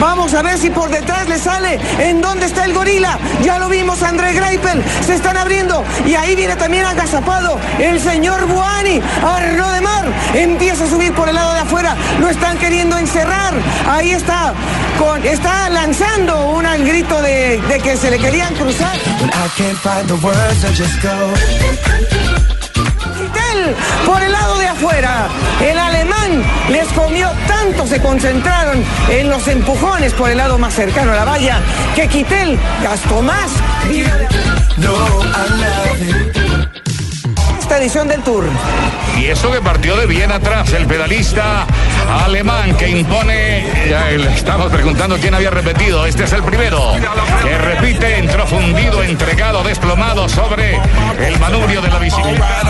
Vamos a ver si por detrás le sale. ¿En dónde está el gorila? Ya lo vimos, André Greipel. Se están abriendo. Y ahí viene también agazapado el señor Buani. Arno de Mar. Empieza a subir por el lado de afuera. Lo están queriendo encerrar. Ahí está. Con, está lanzando un grito de, que se le querían cruzar. Por el lado de afuera. El alemán les comió tanto, se concentraron en los empujones por el lado más cercano a la valla, que Kittel gastó más. Edición del Tour. Y eso que partió de bien atrás, el pedalista alemán que impone. Ya le estamos preguntando quién había repetido. Este es el primero. Que repite, entró fundido, entregado, desplomado sobre el manubrio de la bicicleta.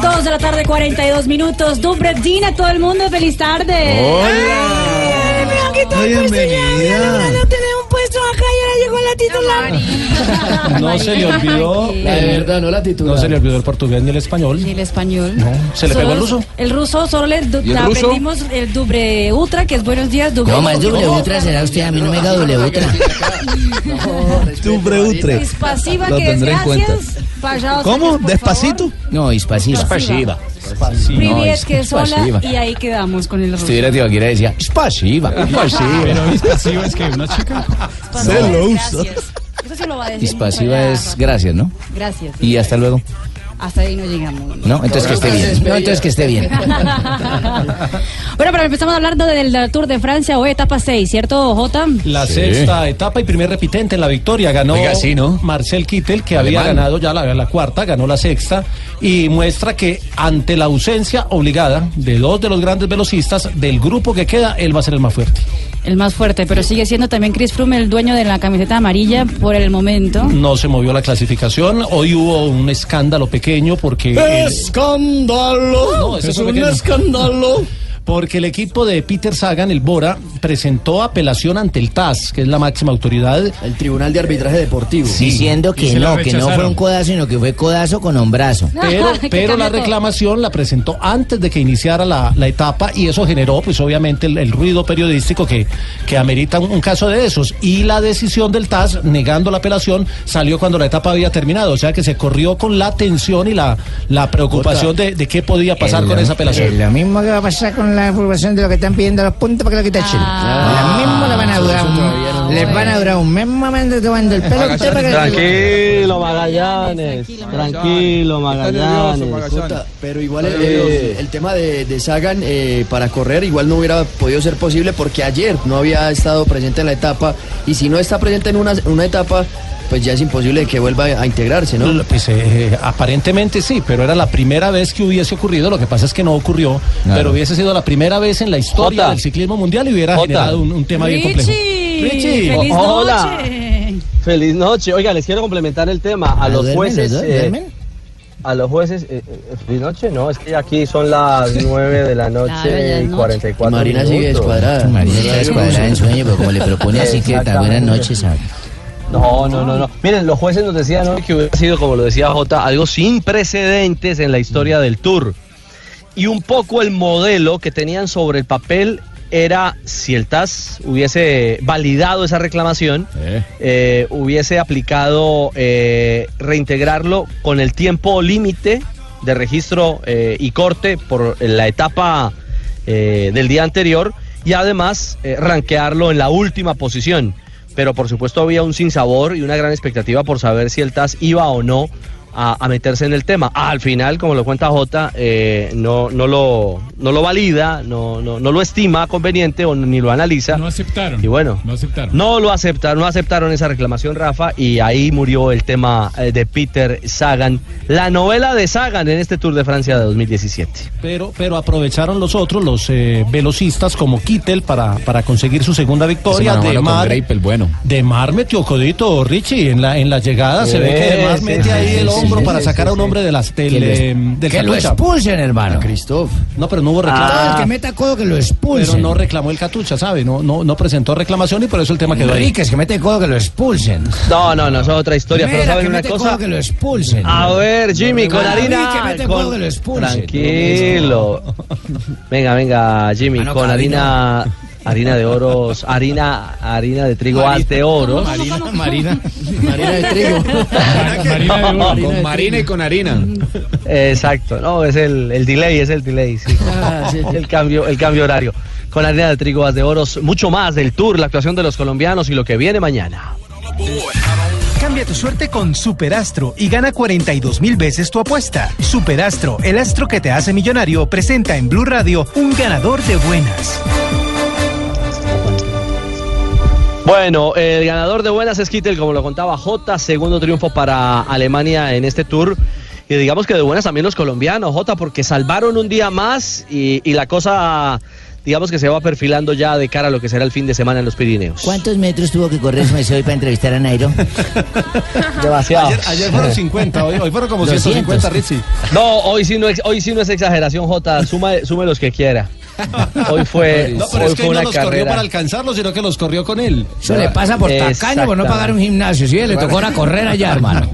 Dos de la tarde, 42 minutos. Dubredina, todo el mundo, feliz tarde. Bienvenida. un puesto acá y ahora llegó la titular. No se le olvidó. De verdad, no la titular. No se le olvidó el portugués ni el español. El español. No, ¿se le pegó el ruso? El ruso, solo le du- ¿Y el aprendimos el dubre ultra, que es buenos días, dubre No, más doble ultra será usted, a mí no me da doble ultra. Tubre utre. Pasiva, Lo que es gracias. ¿Cómo? ¿Despacito? No, Ispasiva. No, es- que es sola, y ahí quedamos con el ruso. Si hubiera Tibaquira decía, Ispasiva. Ispasiva. Pasivo es que una chica. Se lo es usa. gracias. Eso sí lo va a decir. Ispasiva mucho es gracias, ¿no? Gracias. Y hasta luego. Hasta ahí no llegamos. No, entonces que esté bien. No, entonces que esté bien. bueno, pero empezamos hablando del Tour de Francia, hoy etapa 6, ¿cierto, Jota? La sexta etapa y primer repitente en la victoria ganó Oiga, sí, ¿no? Marcel Kittel, que había Alemán. ganado ya la, la cuarta, ganó la sexta y muestra que ante la ausencia obligada de dos de los grandes velocistas del grupo que queda, él va a ser el más fuerte. El más fuerte, pero sigue siendo también Chris Froome el dueño de la camiseta amarilla por el momento. No se movió la clasificación. Hoy hubo un escándalo pequeño porque. ¡Escándalo! No, ese fue pequeño. escándalo! Porque el equipo de Peter Sagan, el Bora, presentó apelación ante el TAS, que es la máxima autoridad. El Tribunal de Arbitraje Deportivo. Diciendo que no, que no fue un codazo, sino que fue codazo con hombrazo. Pero, pero la reclamación la presentó antes de que iniciara la, la etapa y eso generó, pues obviamente, el, el ruido periodístico que, que amerita un, un caso de esos. Y la decisión del TAS, negando la apelación, salió cuando la etapa había terminado. O sea que se corrió con la tensión y la, la preocupación de, de qué podía pasar con esa apelación. lo mismo que va a pasar con la formación de lo que están pidiendo los puntos para que lo quiten Chile. Ah. Mismo le van a durar un, les van a durar un mes momento tomando el pelo a usted para que Tranquilo, Magallanes. Tranquilo, Magallanes. Pero igual el, el- el tema de, de Sagan eh, para correr igual no hubiera podido ser posible porque ayer no había estado presente en la etapa y si no está presente en una, una etapa pues ya es imposible que vuelva a integrarse, ¿no? Pues eh, aparentemente sí, pero era la primera vez que hubiese ocurrido. Lo que pasa es que no ocurrió, Claro. pero hubiese sido la primera vez en la historia Jota. del ciclismo mundial y hubiera Jota. generado un, un tema bien complejo. Richie, feliz O- hola. noche. Feliz noche. Oiga, les quiero complementar el tema. A los ¿Duermen jueces. los dos? eh, a los jueces. eh, eh, ¿Feliz noche? No, es que aquí son las 9 de la noche Claro, y noche. 44 Marina sigue descuadrada. Marina está descuadrada en sueño, pero como le propone así que tan buenas noches. No, no, no, no. Miren, los jueces nos decían hoy que hubiera sido, como lo decía Jota, algo sin precedentes en la historia del Tour. Y un poco el modelo que tenían sobre el papel era si el TAS hubiese validado esa reclamación, eh, hubiese aplicado eh, reintegrarlo con el tiempo límite de registro eh, y corte por la etapa eh, del día anterior y además eh, rankearlo en la última posición. Pero por supuesto había un sinsabor y una gran expectativa por saber si el TAS iba o no a, a meterse en el tema. Al final, como lo cuenta Jota, eh, no, no, lo, no lo valida, no, no, no lo estima conveniente o ni lo analiza. No aceptaron. Y bueno, No aceptaron. no lo aceptaron, no aceptaron esa reclamación, Rafa, y ahí murió el tema eh, de Peter Sagan, la novela de Sagan en este Tour de Francia de 2017. Pero, pero aprovecharon los otros, los eh, velocistas como Kittel para, para conseguir su segunda victoria. De Mar, Greipel, bueno. de Mar metió codito, Richie, en la, en la llegada. se ve que De Mar Sí, mete sí, ahí el sí, hombro sí, para sacar sí, a un hombre de las del, Que lo es- del que lo Catucha. expulsen, hermano. Christoph. No, pero no hubo reclamo. Todo el que meta codo que lo expulsen. Pero no reclamó el Catucha, ¿sabe? No, no, no presentó reclamación y por eso el tema quedó ahí. Enríquez, que mete codo que lo expulsen. No, no, no, es otra historia, pero ¿saben que una mete cosa? codo que lo expulsen. A ver, Jimmy, con harina. que mete con- codo que lo expulsen. Tranquilo. Venga, venga, Jimmy, Ah, no, con harina. Harina de oros, harina, harina de trigo arte oros. Marina, Marina. Marina de trigo. Marina de oro. Con Marina y con harina. Exacto, no, es el, el delay, es el delay, sí. Ah, sí, sí. El cambio, el cambio horario. Con harina de trigo, as de oros, mucho más del tour, la actuación de los colombianos y lo que viene mañana. Cambia tu suerte con Superastro y gana 42 mil veces tu apuesta. Superastro, el astro que te hace millonario, presenta en Blue Radio un ganador de buenas. Bueno, el ganador de buenas es Kittel, como lo contaba Jota, segundo triunfo para Alemania en este tour. Y digamos que de buenas también los colombianos, Jota, porque salvaron un día más y, y la cosa, digamos que se va perfilando ya de cara a lo que será el fin de semana en los Pirineos. ¿Cuántos metros tuvo que correr Messi hoy para entrevistar a Nairo? Demasiado. Ayer, ayer fueron 50, hoy, hoy fueron como 200. 150, Richie. No, hoy sí no, es- hoy sí no es exageración, Jota, suma, sume los que quiera. Hoy fue, No, pero hoy es que fue él no una los corrió carrera. para alcanzarlos, sino que los corrió con él. Eso le pasa por tacaño por no pagar un gimnasio. Sí, le tocó a correr allá, hermano.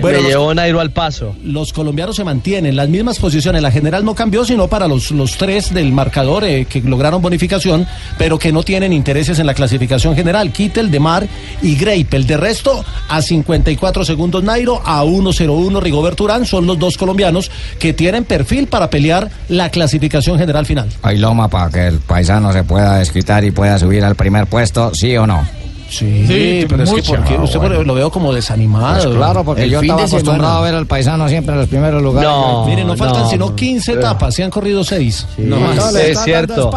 Bueno, Me los- llevó Nairo al paso. Los colombianos se mantienen, las mismas posiciones. La general no cambió, sino para los, los tres del marcador eh, que lograron bonificación, pero que no tienen intereses en la clasificación general. Kittel, Demar y Greipel. De resto, a 54 segundos Nairo, a 1.01 Rigoberto Urán, son los dos colombianos que tienen perfil para pelear la clasificación general final. Hay loma para que el paisano se pueda desquitar y pueda subir al primer puesto, ¿sí o no? Sí, Sí, pero es que porque Ah, usted bueno. lo veo como desanimado. Pues claro, porque yo estaba acostumbrado a ver al paisano siempre en los primeros lugares. Mire, no faltan sino 15 Eh. etapas, se han corrido 6. No más. es cierto.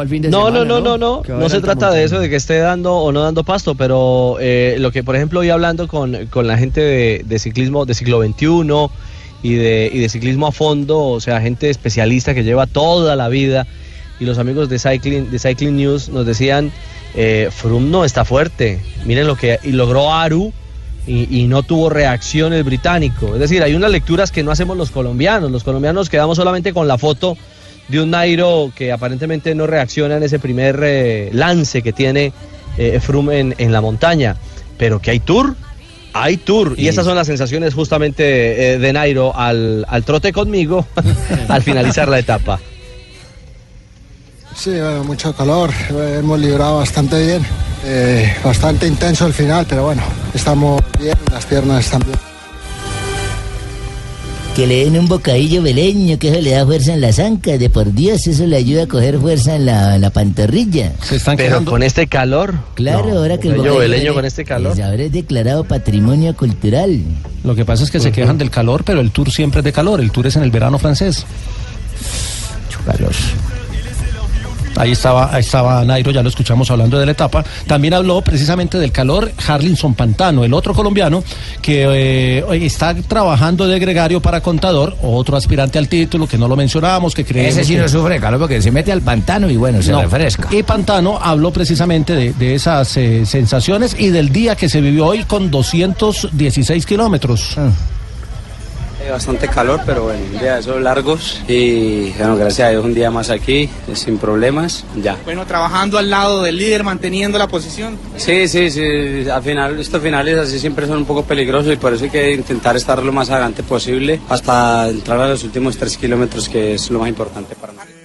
Al fin de No, semana. no, no, no, no. No haber se trata de eso, de que esté dando o no dando pasto, pero eh, lo que, por ejemplo, hoy hablando con, con la gente de, de ciclismo, de siglo XXI y de, y de ciclismo a fondo, o sea, gente especialista que lleva toda la vida, y los amigos de Cycling, de Cycling News nos decían, eh, Froome no está fuerte. Miren lo que logró Aru. Y, y no tuvo reacción el británico. Es decir, hay unas lecturas que no hacemos los colombianos. Los colombianos quedamos solamente con la foto de un Nairo que aparentemente no reacciona en ese primer eh, lance que tiene eh, Froome en, en la montaña. Pero que hay tour, hay tour. Y esas son las sensaciones justamente eh, de Nairo al, al trote conmigo al finalizar la etapa. Sí, bueno, mucho calor, eh, hemos librado bastante bien, eh, bastante intenso el final, pero bueno, estamos bien, las piernas están bien. Que le den un bocadillo beleño, que eso le da fuerza en las ancas. De por Dios, eso le ayuda a coger fuerza en la, en la pantorrilla. Pero con este calor. Claro, No, ahora que el bocadillo beleño bele- con este calor. pues ahora es declarado patrimonio cultural. Lo que pasa es que se quejan del calor, pero el tour siempre es de calor. El tour es en el verano francés. Calor. Ahí estaba, ahí estaba Nairo, ya lo escuchamos hablando de la etapa. También habló precisamente del calor Harlinson Pantano, el otro colombiano que eh, está trabajando de gregario para contador, otro aspirante al título que no lo mencionábamos, que creemos Ese sí que- no sufre calor porque se mete al pantano y bueno, se No. refresca. Y Pantano habló precisamente de, de esas eh, sensaciones y del día que se vivió hoy con 216 kilómetros. Eh, Bastante calor, pero bueno, un día de esos largos y bueno, gracias a Dios un día más aquí, sin problemas, ya. Bueno, trabajando al lado del líder, manteniendo la posición. Sí, sí, sí, al final, estos finales así siempre son un poco peligrosos y por eso hay que intentar estar lo más adelante posible hasta entrar a los últimos tres kilómetros que es lo más importante para nosotros.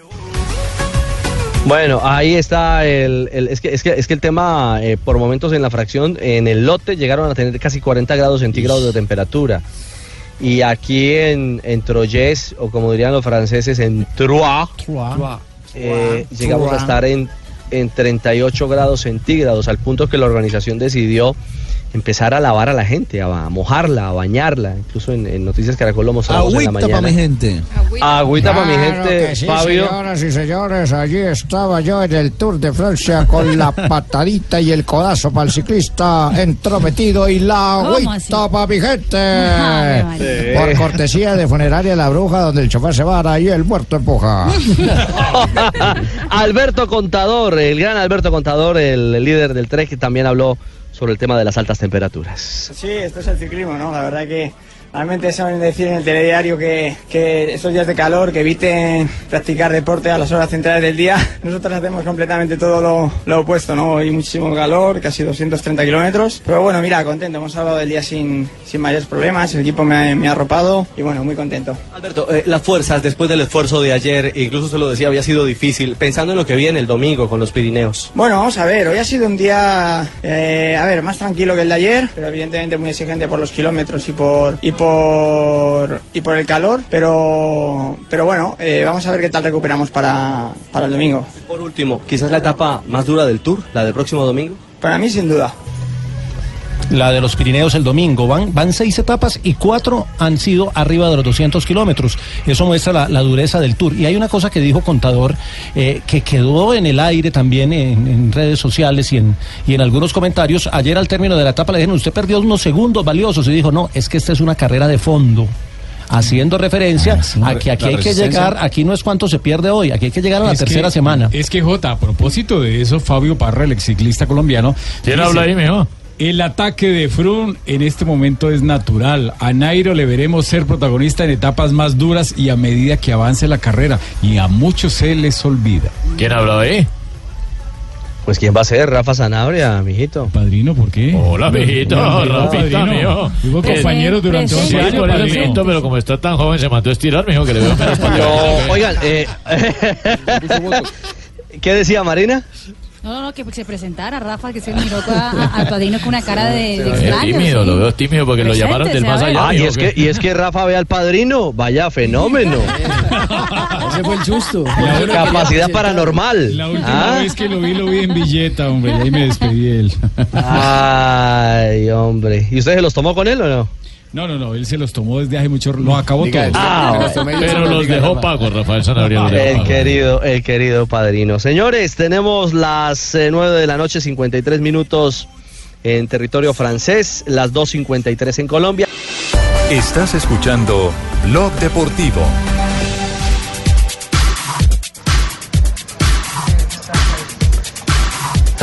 Bueno, ahí está el, el- es, que, es, que, es que el tema, eh, por momentos en la fracción, en el lote llegaron a tener casi 40 grados centígrados de temperatura. Y aquí en, en Troyes, o como dirían los franceses, en Troyes, eh, llegamos a estar en, en 38 grados centígrados, al punto que la organización decidió empezar a lavar a la gente, a mojarla, a bañarla. Incluso en, en Noticias Caracol lo mostramos en la Agüita mañana. para mi gente. Agüita para mi gente, sí, Fabio. Señoras y señores, allí estaba yo en el Tour de Francia con la patadita y el codazo para el ciclista entrometido y la ¿Cómo agüita para mi gente. Por cortesía de Funeraria La Bruja, donde el chofer se vara y el muerto empuja. Alberto Contador, el gran Alberto Contador, el, el líder del Trek, que también habló sobre el tema de las altas temperaturas. Sí, esto es el ciclismo, ¿no? La verdad que realmente saben decir en el telediario que, que estos días de calor, que eviten practicar deporte a las horas centrales del día. Nosotros hacemos completamente todo lo, lo opuesto, ¿no? Hay muchísimo calor, casi 230 kilómetros. Pero bueno, mira, contento, hemos hablado del día sin, sin mayores problemas, el equipo me, ha- me ha arropado y bueno, muy contento. Alberto, eh, las fuerzas después del esfuerzo de ayer, incluso se lo decía, había sido difícil, pensando en lo que viene el domingo con los Pirineos. Bueno, vamos a ver, hoy ha sido un día, eh, a ver, más tranquilo que el de ayer, pero evidentemente muy exigente por los kilómetros y por y por y por el calor, pero pero bueno, eh, vamos a ver qué tal recuperamos para, para el domingo. Por último, quizás la etapa más dura del Tour, la del próximo domingo. Para mí, sin duda. La de los Pirineos el domingo. Van, van seis etapas y cuatro han sido arriba de los 200 kilómetros. Eso muestra la, la dureza del Tour. Y hay una cosa que dijo Contador eh, que quedó en el aire también en, en redes sociales y en, y en algunos comentarios. Ayer al término de la etapa le dijeron, usted perdió unos segundos valiosos. Y dijo, no, es que esta es una carrera de fondo. Haciendo referencia a que aquí la hay que llegar, aquí no es cuánto se pierde hoy, aquí hay que llegar a la Es que- tercera semana. Es que, Jota, a propósito de eso, Fabio Parra, el ex ciclista colombiano. ¿Quién dice, habla ahí, mijo? El ataque de Frun en este momento es natural. A Nairo le veremos ser protagonista en etapas más duras y a medida que avance la carrera. Y a muchos se les olvida. ¿Quién habla ahí? Pues quién va a ser, Rafa Sanabria, mijito. Padrino, ¿por qué? Hola, mijito, Rafita. Fuimos ¿Qué? compañeros durante Sí, 11 años, por mijito, pero como está tan joven se mandó a estirar, mijo, que le veo menos oigan, eh, ¿qué decía Marina? No, no, que se presentara Rafa, que se miró a- a- al padrino con una cara de, de Es extraño. tímido, sí. lo veo tímido porque lo llamaron del más allá. Ah, y es que, y es que Rafa ve al padrino, vaya fenómeno. Ese fue el susto. Capacidad paranormal. La última Ah. vez que lo vi, lo vi en billeta, hombre, y ahí me despedí de él. Ay, hombre. ¿Y usted se los tomó con él o no? No, no, no, él se los tomó desde hace mucho, lo acabó Diga, todo. ah, Pero los dejó Paco, Rafael Sanabria. El querido, el querido padrino. Señores, tenemos las eh, 9 de la noche, 53 minutos en territorio francés, las 2.53 en Colombia. Estás escuchando Blog Deportivo.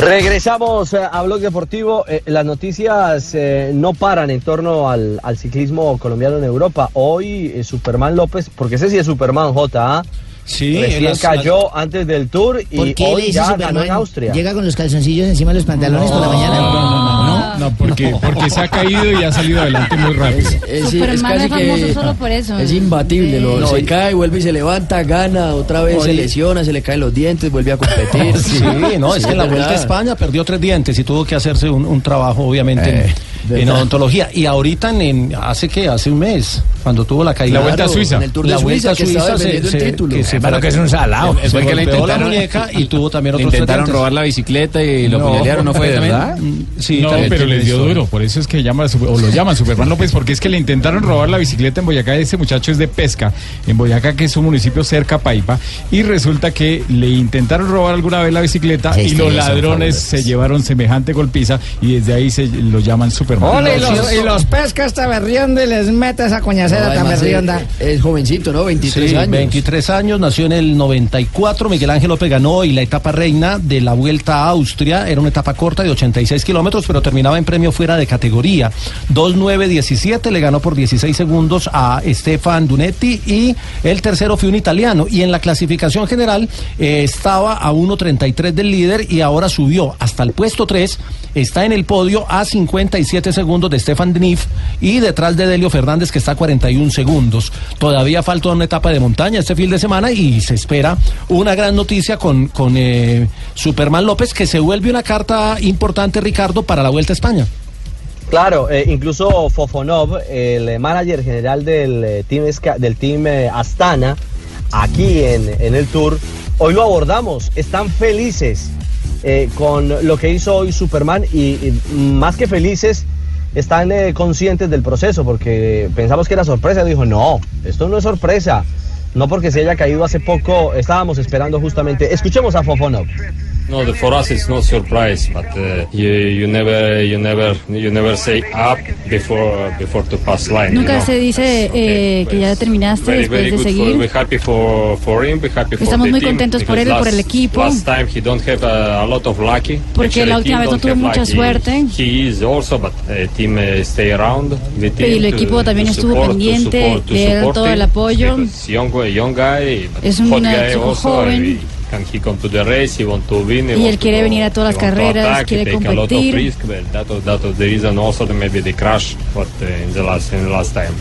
Regresamos eh, a Blog Deportivo. Eh, las noticias eh, no paran en torno al, al ciclismo colombiano en Europa. Hoy eh, Superman López, porque ese sí es Superman J. Sí, Recién las- cayó antes del Tour ¿Por y qué le hoy ya ganó Superman? en Austria. ¿Llega con los calzoncillos encima de los pantalones por la mañana? No, no, porque, porque se ha caído y ha salido adelante muy rápido. Es, es casi es famoso que solo por eso. es imbatible. lo- No, se y- cae, vuelve y se levanta, gana, otra vez se lesiona, se le caen los dientes, vuelve a competir. Sí, no, es que en la Vuelta a. España perdió tres dientes y tuvo que hacerse un, un trabajo, obviamente, en- en, verdad. odontología. Y ahorita, en, en- hace que hace un mes, cuando tuvo la caída. La Vuelta a Suiza. en el Tour de la Vuelta a Suiza, Suiza defendiendo el título. que se que es un salado. Se Fue que le la intentaron- muñeca y tuvo también otros intentaron robar la bicicleta y lo puñalearon, ¿no fue de verdad? Mm, Sí, no, pero les dio duro, por eso es que llama, o lo llaman Superman López, porque es que le intentaron robar la bicicleta en Boyacá, ese muchacho es de pesca, en Boyacá, que es un municipio cerca a Paipa, y resulta que le intentaron robar alguna vez la bicicleta Sí, y sí, los ladrones se llevaron semejante golpiza y desde ahí se lo llaman Superman. Ole, y los, y los pesca esta berrionda y les mete esa No, tan berrionda. eh, es jovencito, ¿no? 23 Sí, años. 23 años, nació en el 94. Miguel Ángel López ganó y la etapa reina de la Vuelta a Austria era una etapa corta de 86 kilómetros, pero terminaba en premio fuera de categoría. 2.9.17 le ganó por 16 segundos a Stefan Dunetti y el tercero fue un italiano. Y en la clasificación general eh, estaba a 1.33 del líder y ahora subió hasta el puesto 3. Está en el podio a 57 segundos de Stefan Dnif y detrás de Delio Fernández que está a 41 segundos. Todavía falta una etapa de montaña este fin de semana y se espera una gran noticia con, con eh, Superman López que se vuelve una carta importante, Ricardo, para la Vuelta a España. Claro, eh, incluso Fofonov, el manager general del eh, team, del team Astana, aquí en, en el Tour, hoy lo abordamos. Están felices con lo que hizo hoy Superman y más que felices están eh, conscientes del proceso porque pensamos que era sorpresa. Dijo, no, esto no es sorpresa. No porque se haya caído hace poco, estábamos esperando justamente. Escuchemos a Fofonov. No, the, for us it's not surprise, but uh, you, you never you never you never say up before before to pass line. Nunca you know? se dice eh, que ya terminaste Very, very después de good for, seguir. we're happy for, for him, we're happy for Estamos muy contentos por él y por el equipo. Last time he don't have a, a lot of lucky. Porque la Actually, última team vez no tuvo mucha lucky. suerte. He is also, but uh, team uh, stay around the team Y el to- equipo también to estuvo support- to pendiente support- to de support todo him, el apoyo. Young, young guy, Es un also, joven. He- Can he come to the race? He want to win. he Y él quiere go- venir a todas las carreras, attack, quiere competir. risk, but that was, that was the reason also that maybe the crash, but uh, in the last in the last time.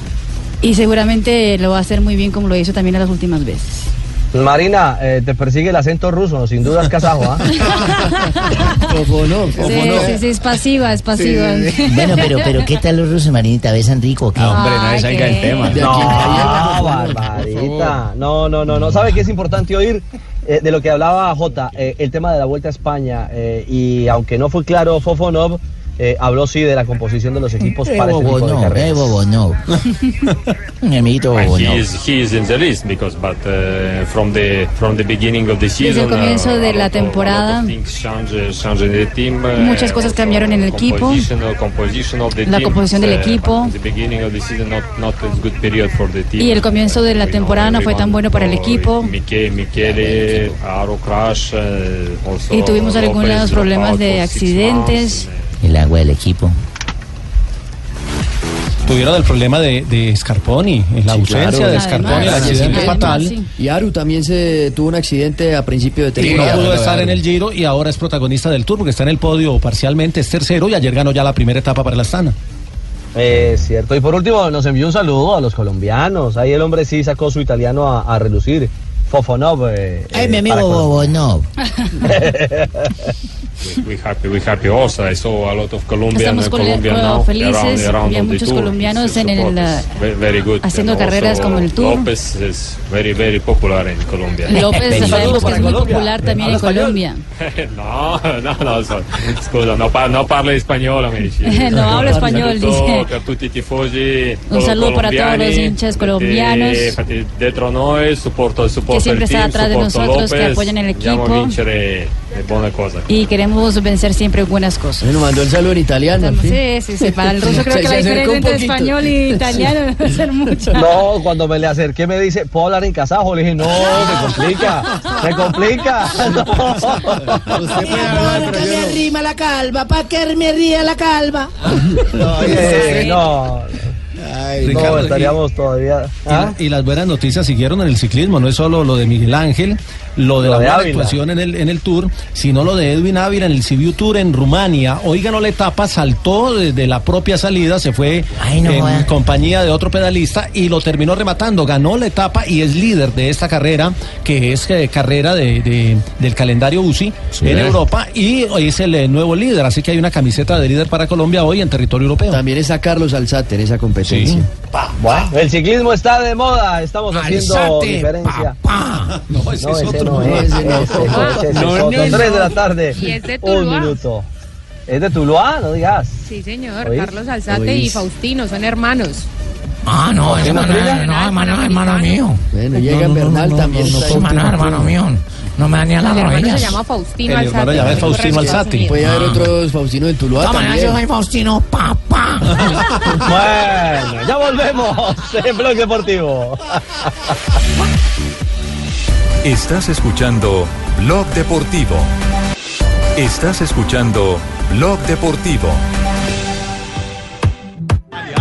Y seguramente lo va a hacer muy bien como lo hizo también en las últimas veces. Marina, eh, te persigue el acento ruso, sin duda es kazajo, ¿ah? Sí, sí, sí, es pasiva, es pasiva. Bueno, pero, pero ¿qué tal los rusos, Marinita? ¿Besan rico o qué? hombre, no salga el tema. No, barbarita. No, no, no, no. ¿Sabe qué es importante oír? Eh, de lo que hablaba Jota, eh, el tema de la Vuelta a España. eh, y aunque no fue claro Fofonov, eh, habló sí de la composición de los equipos Eh, para este tipo de carreras. eh. Mi amiguito And Bobonov. he is he is in the list because but uh, from the from the beginning of the Desde el comienzo uh, de la temporada, things change, change in the team, uh, Muchas cosas cambiaron en el equipo. composition, uh, composition of the La team, composición del uh, equipo. but in the beginning of the season not not a good period for the team. y el comienzo de la temporada no fue tan bueno para el equipo. Miche- Michele, Aro Crash, uh, also Y tuvimos algunos problemas de accidentes. El agua del equipo. Tuvieron el problema de, de Scarponi, la ausencia de Scarponi, el accidente fatal. Y Aru también se tuvo un accidente a principio de Y no temporada. pudo estar en el Giro y ahora es protagonista del Tour porque está en el podio parcialmente, es tercero y ayer ganó ya la primera etapa para la Astana. Es cierto. Y por último, nos envió un saludo a los colombianos. Ahí el hombre sí sacó su italiano a, a relucir. Fofonov. eh, Ay, eh, mi amigo. Bobonov. We, happy, we happy also. I saw a lot of Colombian, Colombian now felices, around, around y muchos tour. colombianos en el, uh, ve- very good. haciendo And carreras also como el Tour. López is very, very popular in Colombia. López sabemos que es muy popular también en ¿Habla Colombia. no, no, no, so- scusa, no, pa- no parlo español, amici. No hablo español, dice. Un saludo para todos los hinchas colombianos. dietro noi supporto, siempre está atrás de nosotros, que López, apoyan el equipo. le buone cose. Y queremos vencer siempre buenas cosas. Nos mandó el saludo en italiano. al fin. Sí, sí, sí. Para el ruso creo Se- que se la diferencia entre español y italiano debe ser mucha. No, cuando me le acerqué me dice, ¿puedo hablar en kazajo? Le dije, no, me complica, me complica. ¿Para qué me rima la calva? ¿Para qué me ríe la calva? Eh, no, Ricardo, no, estaríamos todavía. Y, ¿Ah? y las buenas noticias siguieron en el ciclismo, no es solo lo de Miguel Ángel, lo de Lo la de buena Ávila. actuación en el, en el Tour, sino lo de Edwin Ávila en el Sibiu Tour en Rumania. Hoy ganó la etapa, saltó desde la propia salida, se fue no en compañía de otro pedalista y lo terminó rematando. Ganó la etapa y es líder de esta carrera, que es eh, carrera de, de- del calendario UCI en Europa y hoy es el eh, nuevo líder. Así que hay una camiseta de líder para Colombia hoy en territorio europeo. También está Carlos Alzate en esa competencia. Bueno, el ciclismo está de moda, estamos haciendo Alzate, diferencia. No, ese No, es ese otro. no es, Ese no. ese, es otro. Tres de la tarde, Y es de un minuto. ¿Es de Tuluá? No digas. Sí, señor. ¿Oís? Carlos Alzate y ¿Oís? Faustino son hermanos. Ah, no, es hermano, no, hermano, hermano mío. Bueno, llega en Bernal también. ahí. hermano, hermano mío. No me dañé las hermano se rodillas. llama Faustino El Alzate. hermano Correcto, Faustino. Unidos. Puede haber otros Faustino de Tuluá maneras, yo también. soy Faustino, papá. Bueno, ya volvemos en Blog Deportivo. Estás escuchando Blog Deportivo. Estás escuchando Blog Deportivo.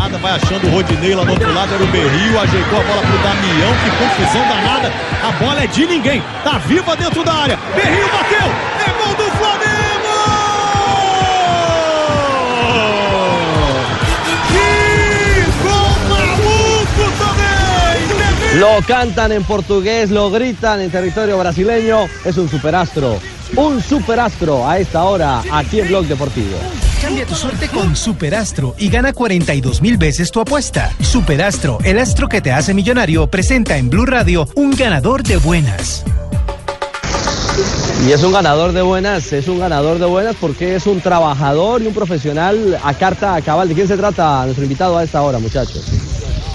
Aliada vai achando o Rodinei lá do outro lado, era o Berrio, ajeitou a bola pro Damião, que confusão danada. A bola é de ninguém, tá viva dentro da área. Berrio bateu, é gol do Flamengo! Que gol maluco também! Lo cantan en portugués, lo gritan en territorio brasileño. Es un superastro. Un superastro a esta hora aquí en Blog Deportivo. Cambia tu suerte con Superastro y gana 42 mil veces tu apuesta. Superastro, el astro que te hace millonario, presenta en Blue Radio un ganador de buenas. Y es un ganador de buenas, es un ganador de buenas porque es un trabajador y un profesional a carta cabal. ¿De quién se trata nuestro invitado a esta hora, muchachos?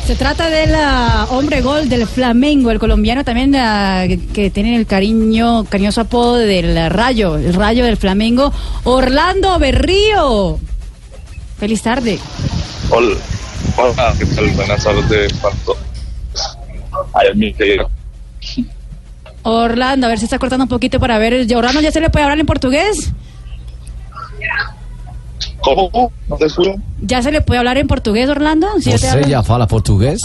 Se trata del ah, hombre gol del Flamengo, el colombiano también ah, que tiene el cariño, cariñoso apodo del Rayo, el Rayo del Flamengo, Orlando Berrío. Feliz tarde. Hola, hola, ¿qué tal? Buenas tardes. Orlando, a ver si está cortando un poquito para ver. Orlando, ¿ya se le puede hablar en portugués? ¿Cómo? ¿No te escucho? ¿Ya se le puede hablar en portugués, Orlando? ¿Sí hablo? já fala português?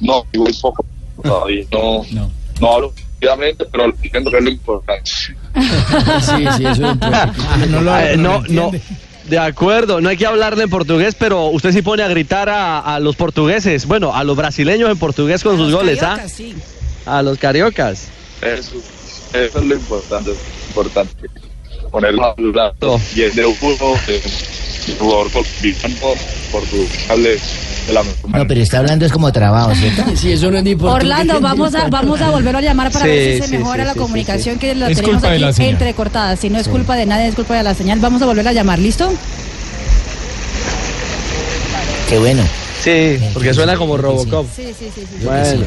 No, digo un poco. Todavía no, no. hablo fluidamente, pero entiendo que es lo importante. Sí, sí, eso es No lo- Eh, no no, lo no. entiende. De acuerdo, no hay que hablarle en portugués, pero usted sí pone a gritar a, a los portugueses, bueno, a los brasileños en portugués con sus goles, ¿ah? A los cariocas. Eso, eso es lo importante. importante. Ponerlo a bien de uno, de de jugador colombiano, portugal de, de la mejor No, pero está hablando es como trabajo, ¿cierto? Sí, eso no es ni Orlando, vamos a, vamos a volverlo a llamar para Sí, ver si se sí, mejora sí, la sí, comunicación sí, que la Es tenemos aquí entrecortada. Si no es culpa de nadie, es culpa de la señal. Vamos a volver a llamar, ¿listo? Qué bueno. Sí, porque suena como Robocop. Sí, sí, sí. Bueno,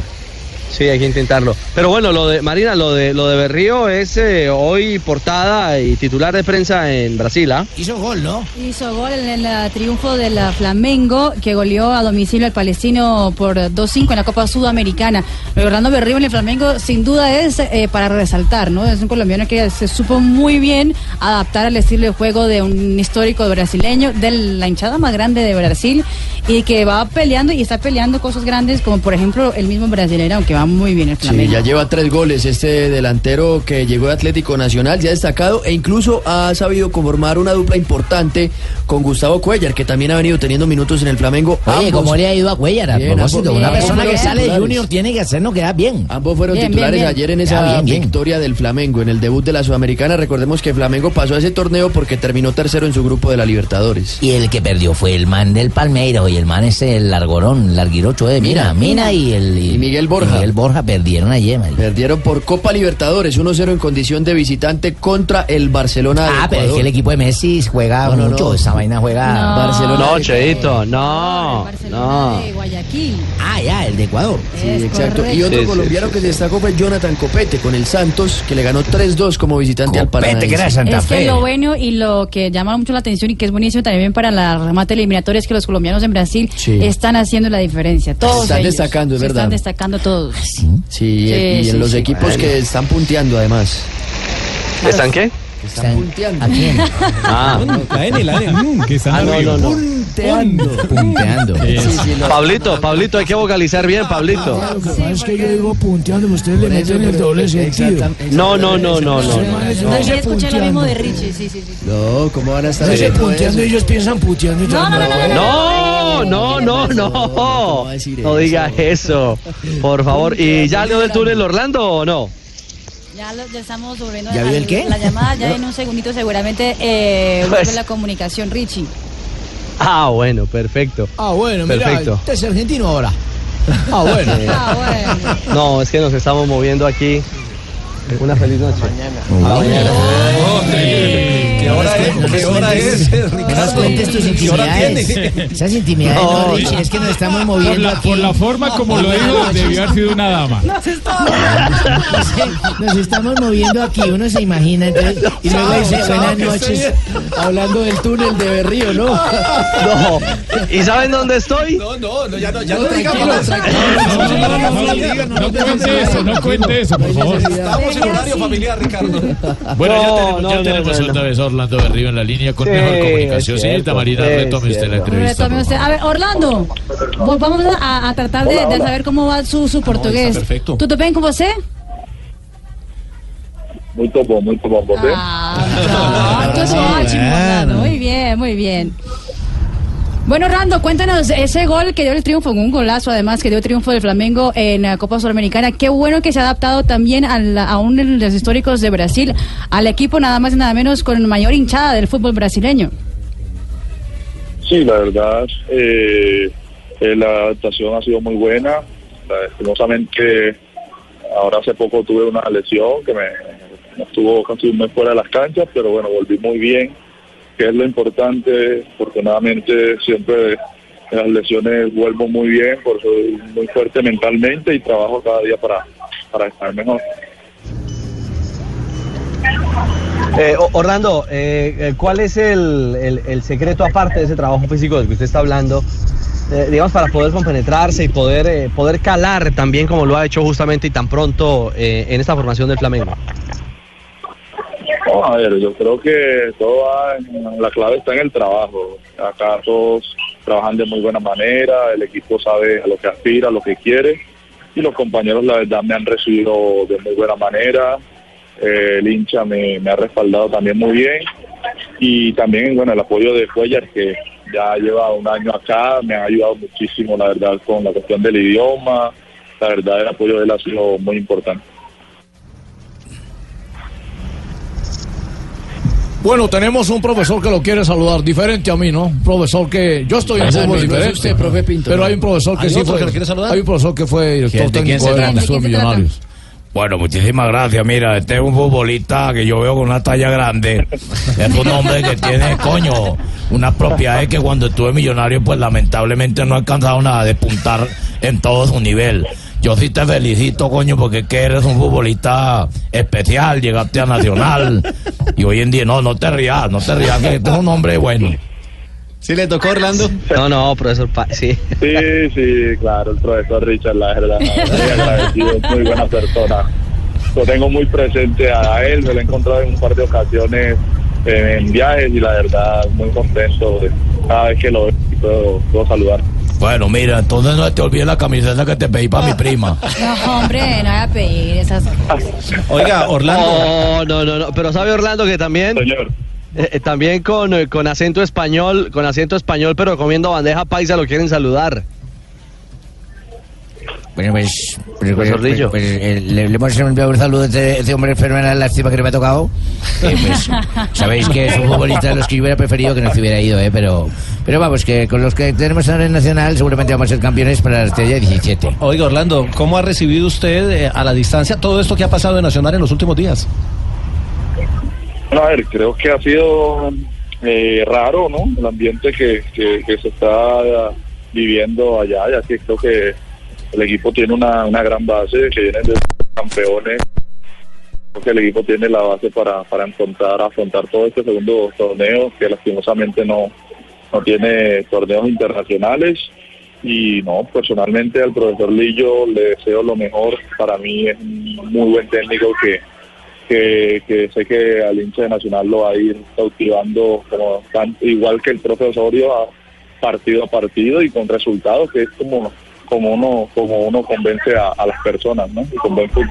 sí, hay que intentarlo. Pero bueno, lo de Marina, lo de lo de Berrío es eh, hoy portada y titular de prensa en Brasil, ¿ah? Hizo gol, ¿no? Hizo gol en el eh, triunfo del Flamengo que goleó a domicilio al palestino por 2-5 en la Copa Sudamericana. Orlando Berrío en el Flamengo sin duda es eh, para resaltar, ¿no? Es un colombiano que se supo muy bien adaptar al estilo de juego de un histórico brasileño, de la hinchada más grande de Brasil y que va peleando y está peleando cosas grandes como por ejemplo el mismo brasileño, aunque va muy bien el Sí, Flamengo. ya lleva tres goles este delantero que llegó de Atlético Nacional, ha destacado e incluso ha sabido conformar una dupla importante con Gustavo Cuellar, que también ha venido teniendo minutos en el Flamengo. Oye, ¿cómo le ha ido a Cuellar? A Bien, propósito, una persona que sale de. Junior tiene que hacernos quedar bien. Ambos fueron Bien, titulares bien, bien. ayer en esa bien, bien. victoria del Flamengo, en el debut de la Sudamericana. Recordemos que Flamengo pasó a ese torneo porque terminó tercero en su grupo de la Libertadores. Y el que perdió fue el man del Palmeiras y el man ese, el largorón, larguirocho de Mina, Mina y el y Miguel Borja. Miguel Borja perdieron ayer, man. Perdieron por Copa Libertadores 1-0 en condición de visitante contra el Barcelona de Ah, pero es que el equipo de Messi juega No, no, mucho, no. esa vaina juega No. Barcelona No, Cheito, no, no. de Guayaquil. Ah, ya, el de Ecuador. Sí, Es exacto. Y otro Sí, colombiano sí, que se destacó fue Jonathan Copete con el Santos, que le ganó 3-2 como visitante al Paraná. es que lo bueno y lo que llama mucho la atención y que es buenísimo también para la remate eliminatoria es que los colombianos en Brasil Sí. están haciendo la diferencia. Todos Están ellos. destacando, es verdad. Están destacando todos. Sí, y Sí, en sí, los sí. equipos Bueno. que están punteando además. ¿Están qué? Que están punteando. ¿A quién? Ah. La N, la N. Mm, que están Ah, no, no, no. Punteando. Punteando. Pablito, Pablito, hay que vocalizar bien, Pablito. Lo que pasa es que yo digo punteando, ustedes le meten el doble sentido. No, no, no, no, no. no. Escuché lo mismo de Richie, sí, sí, sí. No, ¿cómo van a estar No punteando, ellos piensan puteando y tal. No, no, no, no. No diga eso, por favor. ¿Y ya leo del túnel Orlando o no? Ya, lo- ya estamos volviendo ¿Ya a vio el qué? la llamada. Ya en un segundito seguramente eh, Pues- vuelve la comunicación, Richie. Ah, bueno, perfecto. Ah, bueno, mira, Perfecto. este es argentino ahora. Ah, bueno. Ah, bueno. No, es que nos estamos moviendo aquí. Una feliz noche. Mañana. mañana. ¿Qué hora es? ¿Qué hora es? No nos cuentes tus ¿Qué hora intimidades. Esas intimidades, no, Richie, es que nos estamos Por moviendo la, aquí. por la forma como lo dijo, debió haber sido una dama. Nos estamos moviendo aquí, uno se imagina, entonces, y luego dice buenas noches. Hablando del túnel de Berrío, ¿no? No. ¿Y saben dónde estoy? No, no, no, ya no, ya No, no digamos. No, no, no, no cuente eso, no cuente eso, por favor. Estamos en horario familiar, Ricardo. Bueno, ya No, tenemos, no, ya no, tenemos no, no. otra vez Orlando Berrío en la línea con Sí, mejor comunicación. Señorita Marina, retome usted la entrevista. Retome usted. A ver, Orlando, vamos a, a tratar de, de saber cómo va su, su portugués. perfecto. ¿Tudo bem com você? Muito bom, muito bom. ¿Você? Ah, tudo ótimo, Orlando. Muy bien, muy bien. Bueno, Orlando, cuéntanos ese gol que dio el triunfo, un golazo además que dio el triunfo del Flamengo en la Copa Sudamericana. Qué bueno que se ha adaptado también a, la- a uno de los históricos de Brasil, al equipo nada más y nada menos con mayor hinchada del fútbol brasileño. Sí, la verdad, eh, eh, la adaptación ha sido muy buena. Lastimosamente, ahora hace poco tuve una lesión que me estuvo casi un fuera de las canchas, pero bueno, volví muy bien, que es lo importante. Afortunadamente siempre las lesiones vuelvo muy bien, por soy muy fuerte mentalmente y trabajo cada día para, para estar mejor. Eh, Orlando, eh, eh, ¿cuál es el, el- secreto aparte de ese trabajo físico del que usted está hablando? eh, digamos, para poder compenetrarse y poder, poder calar también como lo ha hecho justamente y tan pronto en esta formación del Flamengo. A ver, yo creo que en- la clave está en el trabajo. Acá todos trabajan de muy buena manera, el equipo sabe a lo que aspira, a lo que quiere y los compañeros la verdad me han recibido de muy buena manera. Eh, el hincha me, me ha respaldado también muy bien y también bueno el apoyo de Cuellar que ya lleva un año acá, me ha ayudado muchísimo la verdad con la cuestión del idioma, la verdad el apoyo de él ha sido muy importante. Bueno, tenemos un profesor que lo quiere saludar, diferente a mí, ¿no? Un profesor que yo estoy en fútbol diferente. es usted, profe Pinto. Pero hay un profesor que ¿Hay sí fue. que lo quiere saludar? Hay un profesor que fue director ¿Quién- de quién técnico se de. Millonarios. Bueno, muchísimas gracias. Mira, este es un futbolista que yo veo con una talla grande. Es un hombre que tiene, coño, unas propiedades que cuando estuve millonario, pues lamentablemente no he alcanzado nada de puntar en todo su nivel. Yo sí te felicito, coño, porque es que eres un futbolista especial, llegaste a Nacional. Y hoy en día, no, no te rías, no te rías, que este es un hombre bueno. ¿Sí le tocó Orlando? No, no, profesor, Pa- sí. Sí, sí, claro, el profesor Richard, la verdad, muy agradecido, es muy buena persona. Lo tengo muy presente a él, me lo he encontrado en un par de ocasiones eh, en viajes y la verdad, muy contento de cada vez que lo veo y puedo, puedo saludar. Bueno, mira, entonces no te olvides la camiseta que te pedí para mi prima. No, hombre, no voy a pedir esas cosas. Oiga, Orlando. No, no, no, no, pero sabe Orlando que también. eh, eh, también con, eh, con acento español, con acento español, pero comiendo bandeja paisa lo quieren saludar. Bueno, pues, pues, pues, pues, eh, le, le hemos enviado un saludo a este, este hombre fenomenal, lástima que no me ha tocado. Eh, pues, sabéis que es un futbolista de los que yo hubiera preferido que no se hubiera ido, eh, pero, pero vamos, que con los que tenemos ahora en Nacional seguramente vamos a ser campeones para la estrella 17. Oiga, Orlando, ¿cómo ha recibido usted eh, a la distancia todo esto que ha pasado en Nacional en los últimos días? Bueno, a ver, creo que ha sido eh, raro, ¿no? El ambiente que, que, que se está viviendo allá, ya que creo que el equipo tiene una, una gran base, que vienen de campeones. Creo que el equipo tiene la base para, para afrontar, afrontar todo este segundo torneo, que lastimosamente no, no tiene torneos internacionales. Y no, personalmente al profesor Lillo le deseo lo mejor. Para mí es un muy buen técnico que, que, sé que al hincha de Nacional lo va a ir cautivando como igual que el profe Osorio partido a partido y con resultados que es como como uno como uno convence a, a las personas ¿no? y con buen fútbol.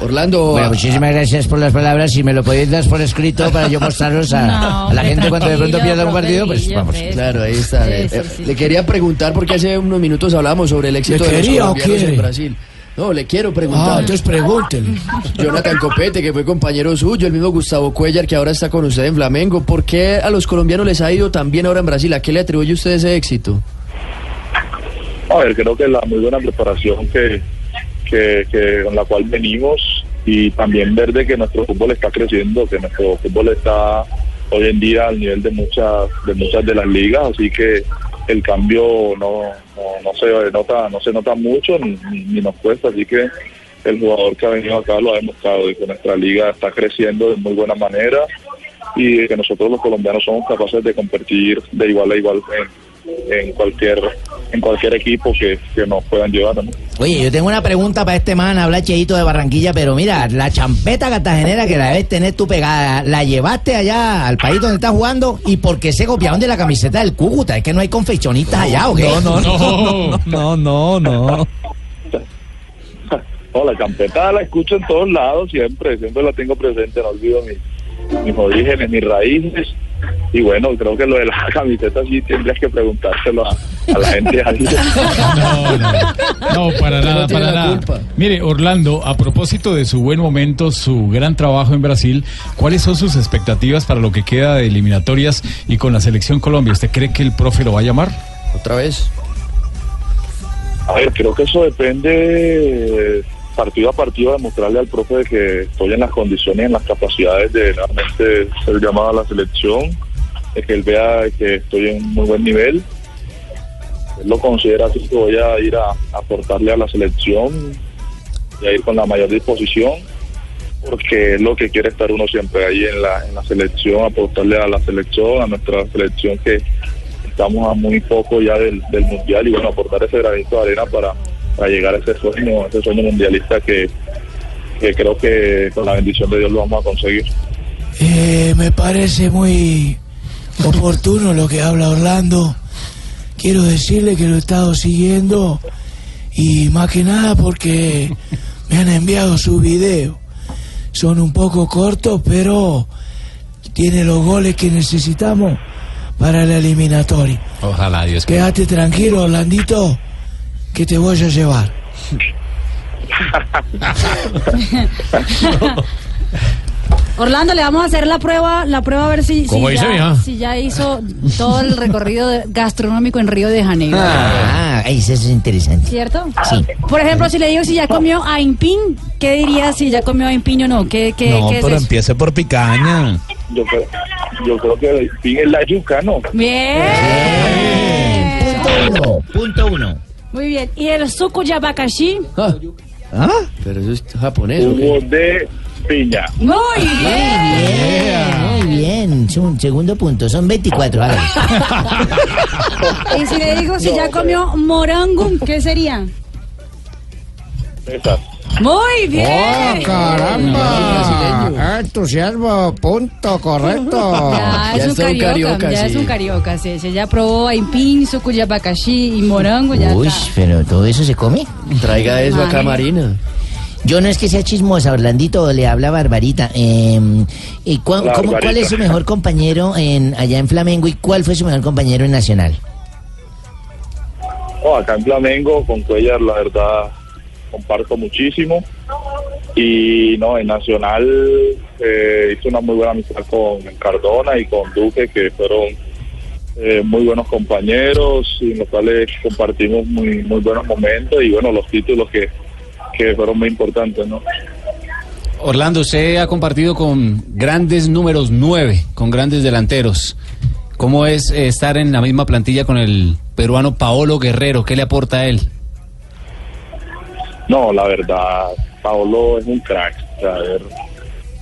Orlando. Bueno, muchísimas gracias por las palabras. Si me lo podéis dar por escrito para yo mostraros a, No, a la gente cuando de pronto pierda un partido, pues vamos. Claro, ahí está. Sí, Eh, sí, eh, sí. Le quería preguntar porque hace unos minutos hablamos sobre el éxito ¿Le de los quería o colombianos quiere? en Brasil. No, le quiero preguntar. Ah, entonces pregúntele. Jonathan Copete, que fue compañero suyo, el mismo Gustavo Cuellar, que ahora está con usted en Flamengo. ¿Por qué a los colombianos les ha ido tan bien ahora en Brasil? ¿A qué le atribuye usted ese éxito? A ver, creo que la muy buena preparación que, que, con la cual venimos y también ver de que nuestro fútbol está creciendo, que nuestro fútbol está hoy en día al nivel de muchas de muchas de las ligas, así que el cambio no, no, se nota no se nota mucho ni nos cuesta, así que el jugador que ha venido acá lo ha demostrado y que nuestra liga está creciendo de muy buena manera y que nosotros los colombianos somos capaces de competir de igual a igual en, en cualquier en cualquier equipo que, que nos puedan llevar. ¿no? Oye, yo tengo una pregunta para este man, habla Cheito de Barranquilla, pero mira, la champeta cartagenera que la debes tener tú pegada, ¿la llevaste allá al país donde estás jugando? ¿Y por qué se copiaron de la camiseta del Cúcuta? ¿Es que no hay confeccionistas allá o qué? No, no, no, no, no, no. No, la champeta la escucho en todos lados siempre, siempre la tengo presente, no olvido mis, mis orígenes, mis raíces. Y bueno, creo que lo de la camiseta sí tendrías que preguntárselo a, a la gente ahí. No, para Usted no nada, tiene para nada. Mire, Orlando, a propósito de su buen momento, su gran trabajo en Brasil, ¿cuáles son sus expectativas para lo que queda de eliminatorias y con la selección Colombia? ¿Usted cree que el profe lo va a llamar? ¿Otra vez? A ver, creo que eso depende partido a partido demostrarle al profe que estoy en las condiciones, en las capacidades de realmente ser llamado a la selección, de que él vea que estoy en muy buen nivel. Él lo considera así que voy a ir a aportarle a la selección y a ir con la mayor disposición, porque es lo que quiere estar uno siempre ahí en la, en la selección, aportarle a la selección, a nuestra selección que estamos a muy poco ya del, del mundial y bueno, aportar ese granito de arena para, para llegar a ese sueño, ese sueño mundialista que, que creo que con la bendición de Dios lo vamos a conseguir. Eh, me parece muy oportuno lo que habla Orlando. Quiero decirle que lo he estado siguiendo y más que nada porque me han enviado sus videos. Son un poco cortos, pero tiene los goles que necesitamos para la eliminatoria. Ojalá, Dios que. Quédate tranquilo, Orlandito, que te voy a llevar. Orlando, le vamos a hacer la prueba, la prueba a ver si, si, ¿Cómo dice, ya, mija? si ya hizo todo el recorrido de- gastronómico en Río de Janeiro. Ah, eso es interesante. ¿Cierto? Sí. Por ejemplo, si le digo si ya comió aimpin, ¿qué diría si ya comió aimpin o no? ¿Qué, qué, No, qué es pero eso? empiece por picaña. Yo creo, yo creo que el fin es la yuca, ¿no? Bien. Punto uno, punto uno. Muy bien. ¿Y el suco de abacaxi? ¿Ah? Pero eso es japonés. Jugo de piña. Muy Muy bien, es un segundo punto, son 24. hágale. Y si le digo si ya comió morango, ¿qué sería? Esa. Muy bien. ¡Oh, caramba! Entusiasmo, punto, correcto. Ya, es un carioca, ya es un carioca, sí, sí, ya probó aimpin, suco de abacaxi y morango, ya Uy, está. pero todo eso se come. Traiga eso acá, Imagínate. Marina. Yo no es que sea chismosa, Orlandito, le habla Barbarita. Eh, ¿y cómo- cuál es su mejor compañero en allá en Flamengo y cuál fue su mejor compañero en Nacional? Oh, acá en Flamengo, con Cuellar, la verdad, comparto muchísimo. Y no, en Nacional eh, hice una muy buena amistad con Cardona y con Duque, que fueron eh, muy buenos compañeros, en los cuales compartimos muy, muy buenos momentos y bueno, los títulos que, que fueron muy importantes, ¿no? Orlando, usted ha compartido con grandes números nueve, con grandes delanteros. ¿Cómo es eh, estar en la misma plantilla con el peruano Paolo Guerrero? ¿Qué le aporta a él? No, la verdad, Paolo es un crack.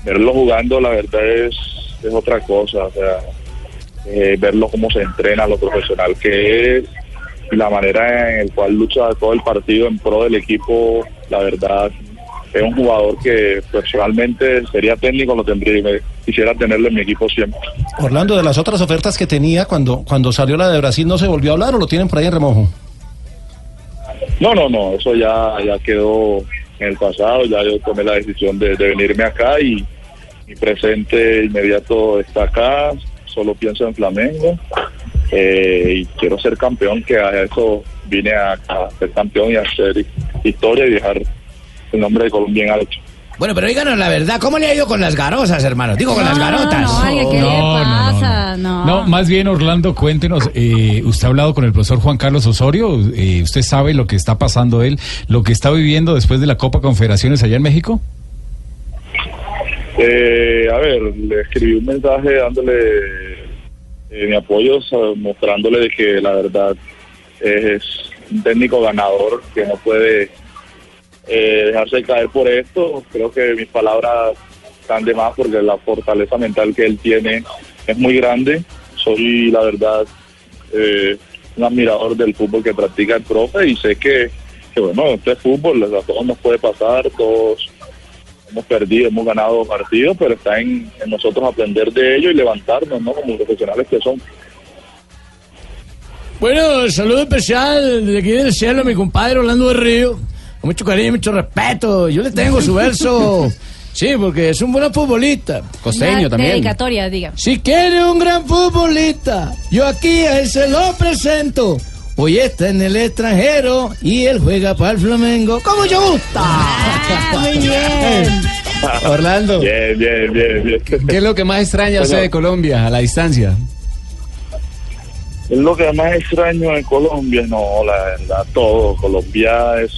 Verlo jugando, la verdad, es, es otra cosa. O sea, eh, verlo cómo se entrena, lo profesional que es, y la manera en la cual lucha todo el partido en pro del equipo, la verdad, es un jugador que personalmente sería técnico, lo tendría y me quisiera tenerlo en mi equipo siempre. Orlando, de las otras ofertas que tenía cuando, cuando salió la de Brasil, ¿no se volvió a hablar o lo tienen por ahí en remojo? No, no, no, eso ya, ya quedó en el pasado, ya yo tomé la decisión de, venirme acá y mi presente inmediato está acá, solo pienso en Flamengo eh, y quiero ser campeón, que a eso vine a, a ser campeón y a hacer historia y dejar el nombre de Colombia en alto. Bueno, pero díganos la verdad, ¿cómo le ha ido con las garosas, hermano? Digo, con las garotas. No, oiga, ¿qué le pasa? No. No, más bien, Orlando, cuéntenos, eh, ¿usted ha hablado con el profesor Juan Carlos Osorio? Eh, ¿Usted sabe lo que está pasando él, lo que está viviendo después de la Copa Confederaciones allá en México? Eh, a ver, le escribí un mensaje dándole eh, mi apoyo, mostrándole de que la verdad es un técnico ganador que no puede eh, dejarse caer por esto. Creo que mis palabras están de más porque la fortaleza mental que él tiene es muy grande. Soy, la verdad, eh, un admirador del fútbol que practica el profe y sé que, que bueno, esto es fútbol, a todos nos puede pasar, todos hemos perdido, hemos ganado partidos, pero está en, nosotros aprender de ello y levantarnos, ¿no? Como profesionales que son. Bueno, saludo especial desde aquí del cielo, mi compadre Orlando de Río. Con mucho cariño, mucho respeto. Yo le tengo su verso. Sí, porque es un buen futbolista. Costeño Una Dedicatoria, diga. Si quiere un gran futbolista, yo aquí a él se lo presento. Hoy está en el extranjero y él juega para el Flamengo. ¡Como yo gusta! muy bien. Orlando. Bien, bien, bien, bien. ¿Qué es lo que más extraña usted de Colombia a la distancia? Es lo que más extraño en Colombia, no, la verdad, todo. Colombia es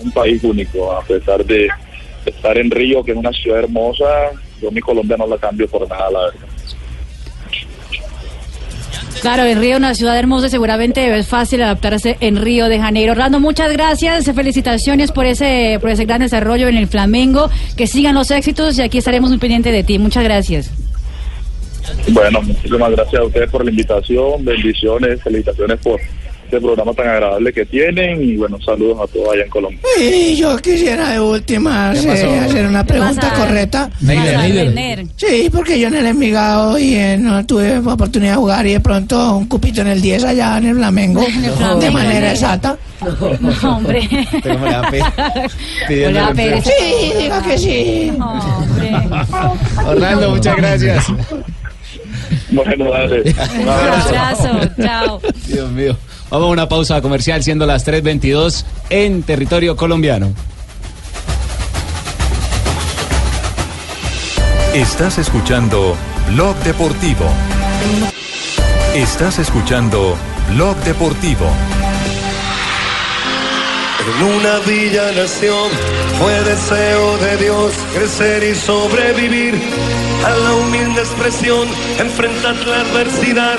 un país único, a pesar de estar en Río, que es una ciudad hermosa, yo mi Colombia no la cambio por nada, la verdad. Claro, en Río, una ciudad hermosa, y seguramente es fácil adaptarse en Río de Janeiro. Orlando, muchas gracias, felicitaciones por ese, por ese gran desarrollo en el Flamengo, que sigan los éxitos y aquí estaremos muy pendientes de ti. Muchas gracias. Bueno, muchísimas gracias a ustedes por la invitación, bendiciones, felicitaciones por este programa tan agradable que tienen y bueno, saludos a todos allá en Colombia. Y yo quisiera de última ¿Qué hacer, una pregunta correcta. Neider, Pasa, Neider. Neider. Sí, porque yo en el Envigado y eh, no tuve oportunidad de jugar y de pronto un cupito en el 10 allá en el Flamengo, de manera exacta. No, hombre. Pero me Me da pereza. Sí, diga que sí. Orlando, muchas gracias. Bueno, dale. Un abrazo, chao. Dios mío. Vamos a una pausa comercial siendo las 3.22 en territorio colombiano. Estás escuchando Blog Deportivo. Estás escuchando Blog Deportivo. En una villa nación fue deseo de Dios crecer y sobrevivir a la humilde expresión, enfrentar la adversidad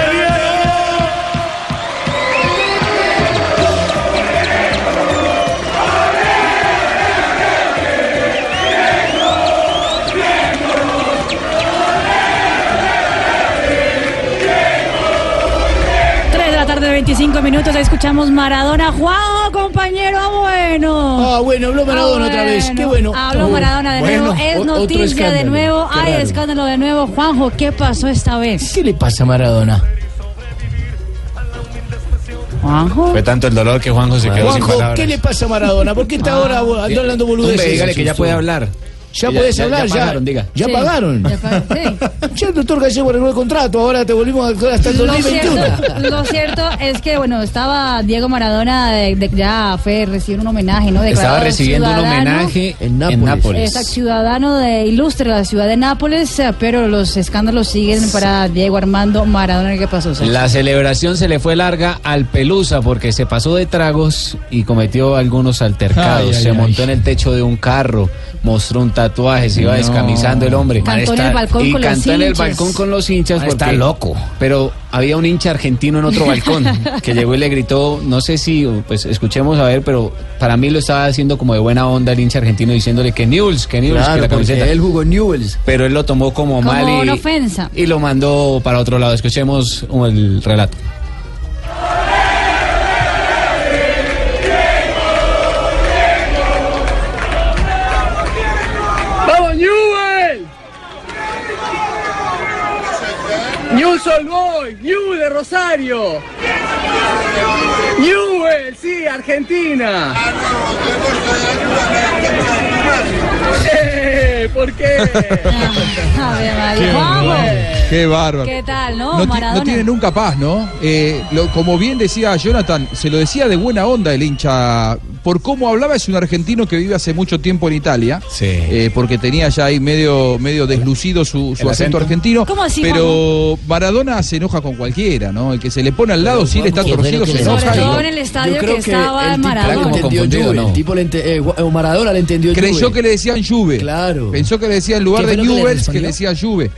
tarde, 25 minutos, ahí escuchamos Maradona. Juan, compañero, bueno. Ah, bueno, habló Maradona otra vez, qué bueno. Habló Maradona de Bueno, nuevo, es noticia de nuevo, qué hay raro. escándalo de nuevo. Juanjo, ¿qué pasó esta vez? ¿Qué le pasa a Maradona? Juanjo. Fue tanto el dolor que Juanjo se quedó sin Juanjo, palabras. ¿qué le pasa a Maradona? ¿Por qué está ahora ando hablando boludeces? Dígale que ya puede hablar. Ya Ya- puedes ya- hablar, ya ya. pagaron, diga. Ya Sí. pagaron. Ya pa- sí. Ya el doctor Gallego renovó el contrato, ahora te volvimos a actuar hasta el Lo 2021. cierto, lo cierto es que, bueno, estaba Diego Maradona, de, de- ya fue recibir un homenaje, ¿no? Estaba recibiendo un ciudadano. homenaje en Nápoles. Exacto, ciudadano de ilustre la ciudad de Nápoles, eh, pero los escándalos siguen para Diego Armando Maradona. ¿Qué pasó? Sergio? La celebración se le fue larga al Pelusa porque se pasó de tragos y cometió algunos altercados. Ay, ay, se ay. montó en el techo de un carro, mostró un tatuaje, se iba No. descamisando el hombre. Cantó en el balcón y con los cantó en el hinchas. balcón con los hinchas. Está loco. Pero había un hincha argentino en otro balcón que llegó y le gritó, no sé si, pues escuchemos a ver, pero para mí lo estaba haciendo como de buena onda el hincha argentino diciéndole que Newell's, que Newell's, Claro, que la camiseta. él jugó en Newell's. Pero él lo tomó como, Como mal y, una ofensa. y lo mandó para otro lado. Escuchemos el relato. ¡Newell de Rosario! ¡Newell! ¡Sí, Argentina! Eh, ¿Por qué? Juanjo, Qué bárbaro. ¿qué tal, no? No, ti- no tiene nunca paz, ¿no? Eh, lo- como bien decía Jonathan, se lo decía de buena onda el hincha. Por cómo hablaba, es un argentino que vive hace mucho tiempo en Italia. eh, porque tenía ya ahí medio, medio deslucido su, su ¿El acento acento? argentino. ¿Cómo así, Pero Maradona se enoja con cualquiera, ¿no? El que se le pone al lado, si él está ¿qué fue lo torcido, se le enoja. Sobre todo en el estadio Yo que creo que estaba el tipo Maradona. le entendió Juve. ¿no? El tipo le ente- eh, Gu- Maradona le entendió Creyó Juve. que le decían Juve. Claro. Pensó que le decía en lugar ¿Qué de lo que le Newell's, que respondió? le decía Juve.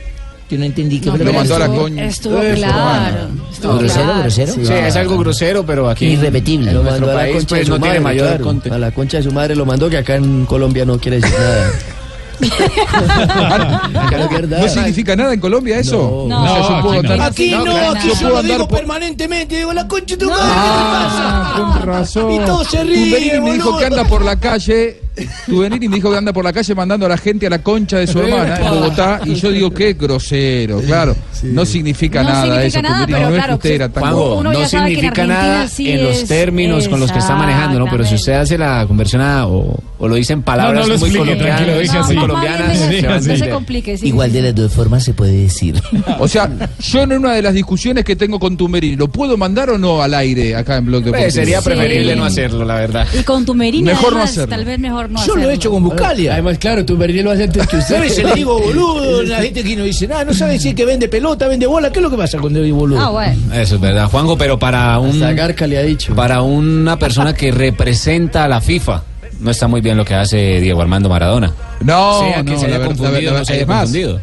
Yo no entendí qué No, Lo mandó a la coña. Estuvo Eso, claro. Estuvo ¿Grosero, claro. grosero? Sí, es algo grosero, pero aquí Irrepetible. Lo mandó a la concha de pues, su madre. A la concha de su madre lo mandó, que acá en Colombia no quiere decir nada. No ¿No significa nada en Colombia eso? No. No, puedo no. andar- Aquí no, aquí yo puedo lo digo por- permanentemente. Digo, la concha de tu madre, Ah, ¿qué te pasa? con razón. Y todo se ríe, me dijo que anda por la calle Tumberini me dijo que anda por la calle mandando a la gente a la concha de su hermana en Bogotá. Y yo digo, qué grosero, claro. No significa No nada significa eso, nada, pero No es que claro, usted era tan Juanjo, no significa nada sí en los términos con los que está manejando, ¿no? Pero si usted hace la conversión a- o, o lo dice en palabras No, no lo muy explique, colombianas, muy colombianas, Sí, se se complique, sí. Igual de las dos formas se puede decir. O sea, yo en una de las discusiones que tengo con Tumberini, ¿lo puedo mandar o no al aire acá en Blog Pues, Deportivo? sería Sí. preferible no hacerlo, la verdad. Y con tu merina, Mejor no hacerlo. tal vez mejor no Yo hacerlo. lo he hecho con Buscalia. Además, claro, tu Bernier lo hace antes que usted. A veces le digo boludo, la gente aquí no dice nada, no sabe si es que vende pelota, vende bola, ¿qué es lo que pasa cuando digo boludo? Ah, bueno. Eso es verdad, Juanjo, pero para un Hasta Garca le ha dicho. para una persona que representa a la FIFA, no está muy bien lo que hace Diego Armando Maradona. No, sea que no, se la haya confundido, no se haya es más, confundido.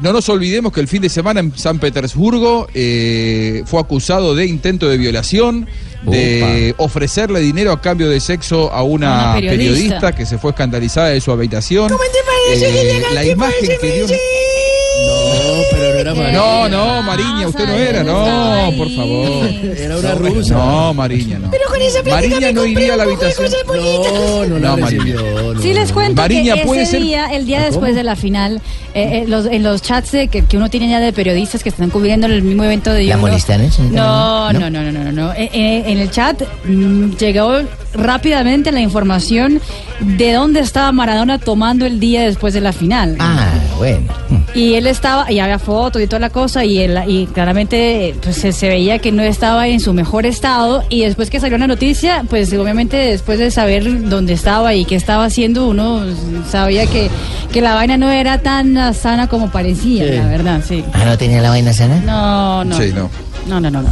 No nos olvidemos que el fin de semana en San Petersburgo eh, fue acusado de intento de violación, de ofrecerle dinero a cambio de sexo a una, A una periodista. periodista. que se fue escandalizada de su habitación. ¿Cómo te parece que Eh, la imagen que dio. no era Mariña. No, no, Mariña, usted no era, no, por favor. Era una rusa. No, Mariña, no. Pero con esa plática Mariña me no iría a la habitación. No, no No, Mariña. no. Sí les cuento Mariña, que puede ese ser- día, el día ¿Ah, después de la final, eh, eh, los, en los chats de- que, que uno tiene ya de periodistas que están cubriendo el mismo evento de ¿La señorita No, no, no, no, no, no. Eh, eh, en el chat mm, llegó rápidamente la información de dónde estaba Maradona tomando el día después de la final. Ah, bueno. Y él estaba, y había fotos y toda la cosa, y, él, y claramente pues, se, se veía que no estaba en su mejor estado. Y después que salió la noticia, pues obviamente después de saber dónde estaba y qué estaba haciendo, uno sabía que, que la vaina no era tan sana como parecía, Sí. la verdad, sí. Ah, ¿no tenía la vaina sana? No, no. Sí, no. No, no, no, no.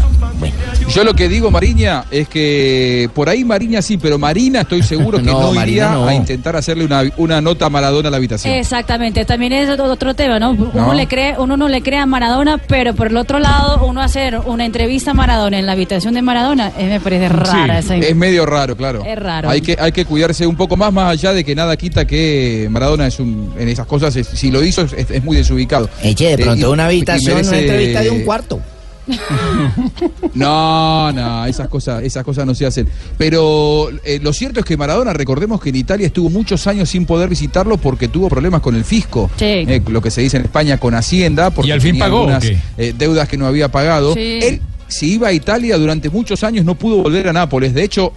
Yo lo que digo, Mariña, es que por ahí Mariña sí, pero Marina estoy seguro que No, no, Marina iría no. a intentar hacerle una, una nota a Maradona a la habitación. Exactamente, también es otro, tema, ¿no? Uno No. le cree, uno no le cree a Maradona, pero por el otro lado, uno hacer una entrevista a Maradona en la habitación de Maradona, eh, me parece rara esa es medio raro, claro. Es raro. Hay que, hay que cuidarse un poco más, más allá de que nada quita que Maradona es un, en esas cosas, es- si lo hizo, es, es muy desubicado. Eche, de Eh, pronto y- una habitación, una entrevista de un cuarto. No, no, esas cosas, esas cosas no se hacen. Pero eh, lo cierto es que Maradona, recordemos que en Italia estuvo muchos años sin poder visitarlo porque tuvo problemas con el fisco. Sí. Eh, lo que se dice en España con Hacienda. Porque ¿Y al fin tenía pagó algunas, eh, deudas que no había pagado. Sí. Él, si iba a Italia durante muchos años, no pudo volver a Nápoles. De hecho,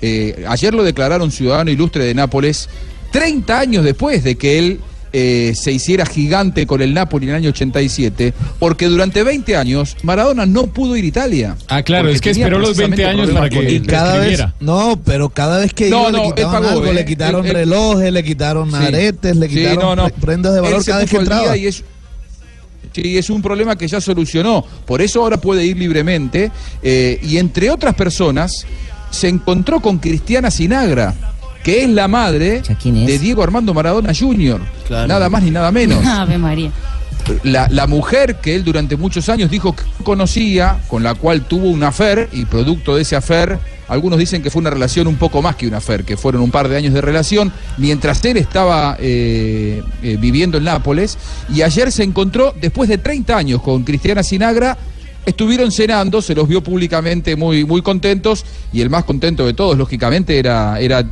eh, ayer lo declararon ciudadano ilustre de Nápoles, 30 años después de que él eh, se hiciera gigante con el Napoli en el año 87, porque durante 20 años Maradona no pudo ir a Italia. Ah, claro, es que esperó los 20 precisamente años para que y cada vez- No, pero cada vez que No, iba no, le él quitaban pagó, algo, ¿eh? le quitaron él- relojes, le quitaron Sí. aretes, le Sí, quitaron no, no. pre- prendas de valor cada vez que puso al día entraba. y es- Sí, es un problema que ya solucionó. Por eso ahora puede ir libremente. eh, y entre otras personas, se encontró con Cristiana Sinagra, que es la madre de Diego Armando Maradona Jr. Nada más ni nada menos. Ave María. La, la mujer que él durante muchos años dijo que conocía, con la cual tuvo un afer, y producto de ese afer, algunos dicen que fue una relación un poco más que un afer, que fueron un par de años de relación, mientras él estaba eh, eh, viviendo en Nápoles, y ayer se encontró, después de 30 años, con Cristiana Sinagra, estuvieron cenando, se los vio públicamente muy, muy contentos, y el más contento de todos, lógicamente, era... era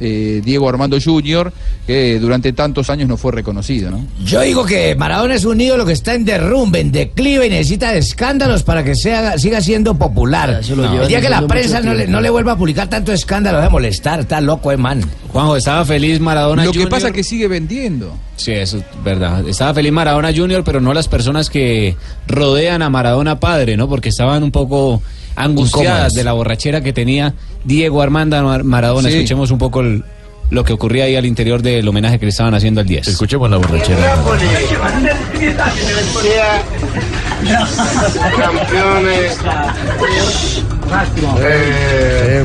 eh, Diego Armando Jr., que durante tantos años no fue reconocido, ¿no? Yo digo que Maradona es un ídolo que está en derrumbe, en declive y necesita de escándalos para que sea, siga siendo popular. lo el día que la prensa no le, no vuelva a publicar tanto escándalo, de molestar, está loco, eh, man. Juanjo, estaba feliz Maradona Lo que pasa es que sigue vendiendo. Sí, eso es verdad. Estaba feliz Maradona Junior, pero no las personas que rodean a Maradona padre, ¿no? Porque estaban un poco angustiadas Incómodas. de la borrachera que tenía Diego Armando Mar- Maradona. Sí. Escuchemos un poco el- lo que ocurría ahí al interior del homenaje que le estaban haciendo al 10. Escuchemos la borrachera. Campeones. Eh,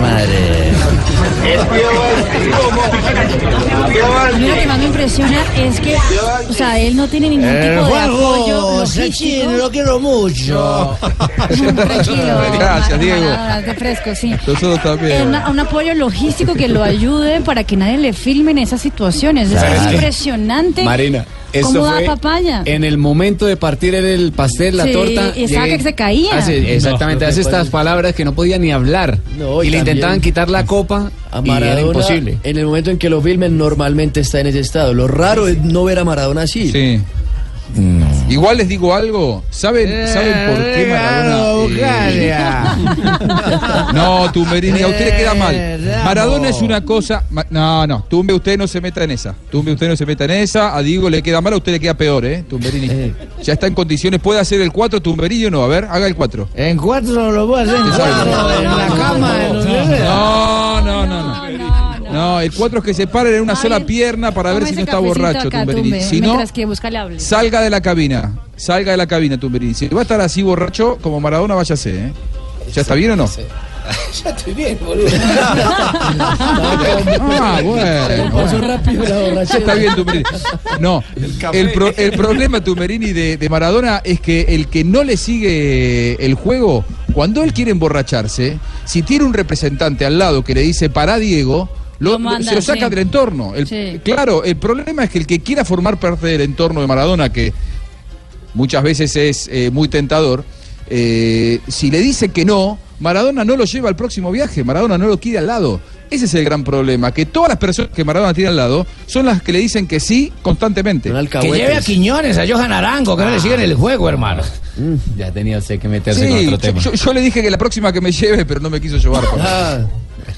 madre. A mí lo que más me impresiona es que, o sea, él no tiene ningún tipo de apoyo Sachin, logístico. lo quiero mucho. Tranquilo, Gracias, Diego. De fresco, sí. Nosotros también. una- un apoyo logístico que lo ayude para que nadie le filme en esas situaciones. Es, Claro. es impresionante. Marina. Esto ¿Cómo da fue papaya? En el momento de partir el pastel, la Sí, torta. y llegué- que se caía. hace- exactamente, No, hace no estas palabras que no podía ni hablar. No, y, y le intentaban quitar la copa A y era Maradona, imposible. en el momento en que lo filmen, normalmente está en ese estado. Lo raro es no ver a Maradona así. Sí. Igual les digo algo. ¿Saben, ¿saben por qué Maradona? eh, no, Tumberini, a usted le queda mal. Maradona es una cosa. No, no, Tumbe, usted no se meta en esa. Tumbe, usted no se meta en esa. A Diego le queda mal, a usted le queda peor, ¿eh? Tumberini. Ya está en condiciones. ¿Puede hacer el 4, Tumberini o no? A ver, haga el 4. En cuatro lo voy a hacer en cuatro, en la cama. No, no, no, no. No, el 4 es que se paren en una sola pierna para ver si no está borracho, Tumberini. Si no, que le. Salga de la cabina, salga de la cabina, Tumberini. Si va a estar así borracho como Maradona, váyase, ¿eh? ¿Ya está bien o no? Ya estoy bien, boludo. Ah, bueno. Pasó rápido la Ya está bien, Tumberini. No, el, pro- el problema, Tumberini, de, de Maradona es que el que no le sigue el juego, cuando él quiere emborracharse, si tiene un representante al lado que le dice para Diego, lo- se lo saca sí. del entorno. El- Sí. Claro, el problema es que el que quiera formar parte del entorno de Maradona, que muchas veces es eh, muy tentador, eh, si le dice que no, Maradona no lo lleva al próximo viaje, Maradona no lo quiere al lado. Ese es el gran problema, que todas las personas que Maradona tiene al lado son las que le dicen que sí constantemente. Que lleve a Quiñones, a Johan Arango, que no le siguen el juego, hermano. Ya tenía usted que meterse con Sí, otro yo, tema. yo- yo le dije que la próxima que me lleve, pero no me quiso llevar. Ah,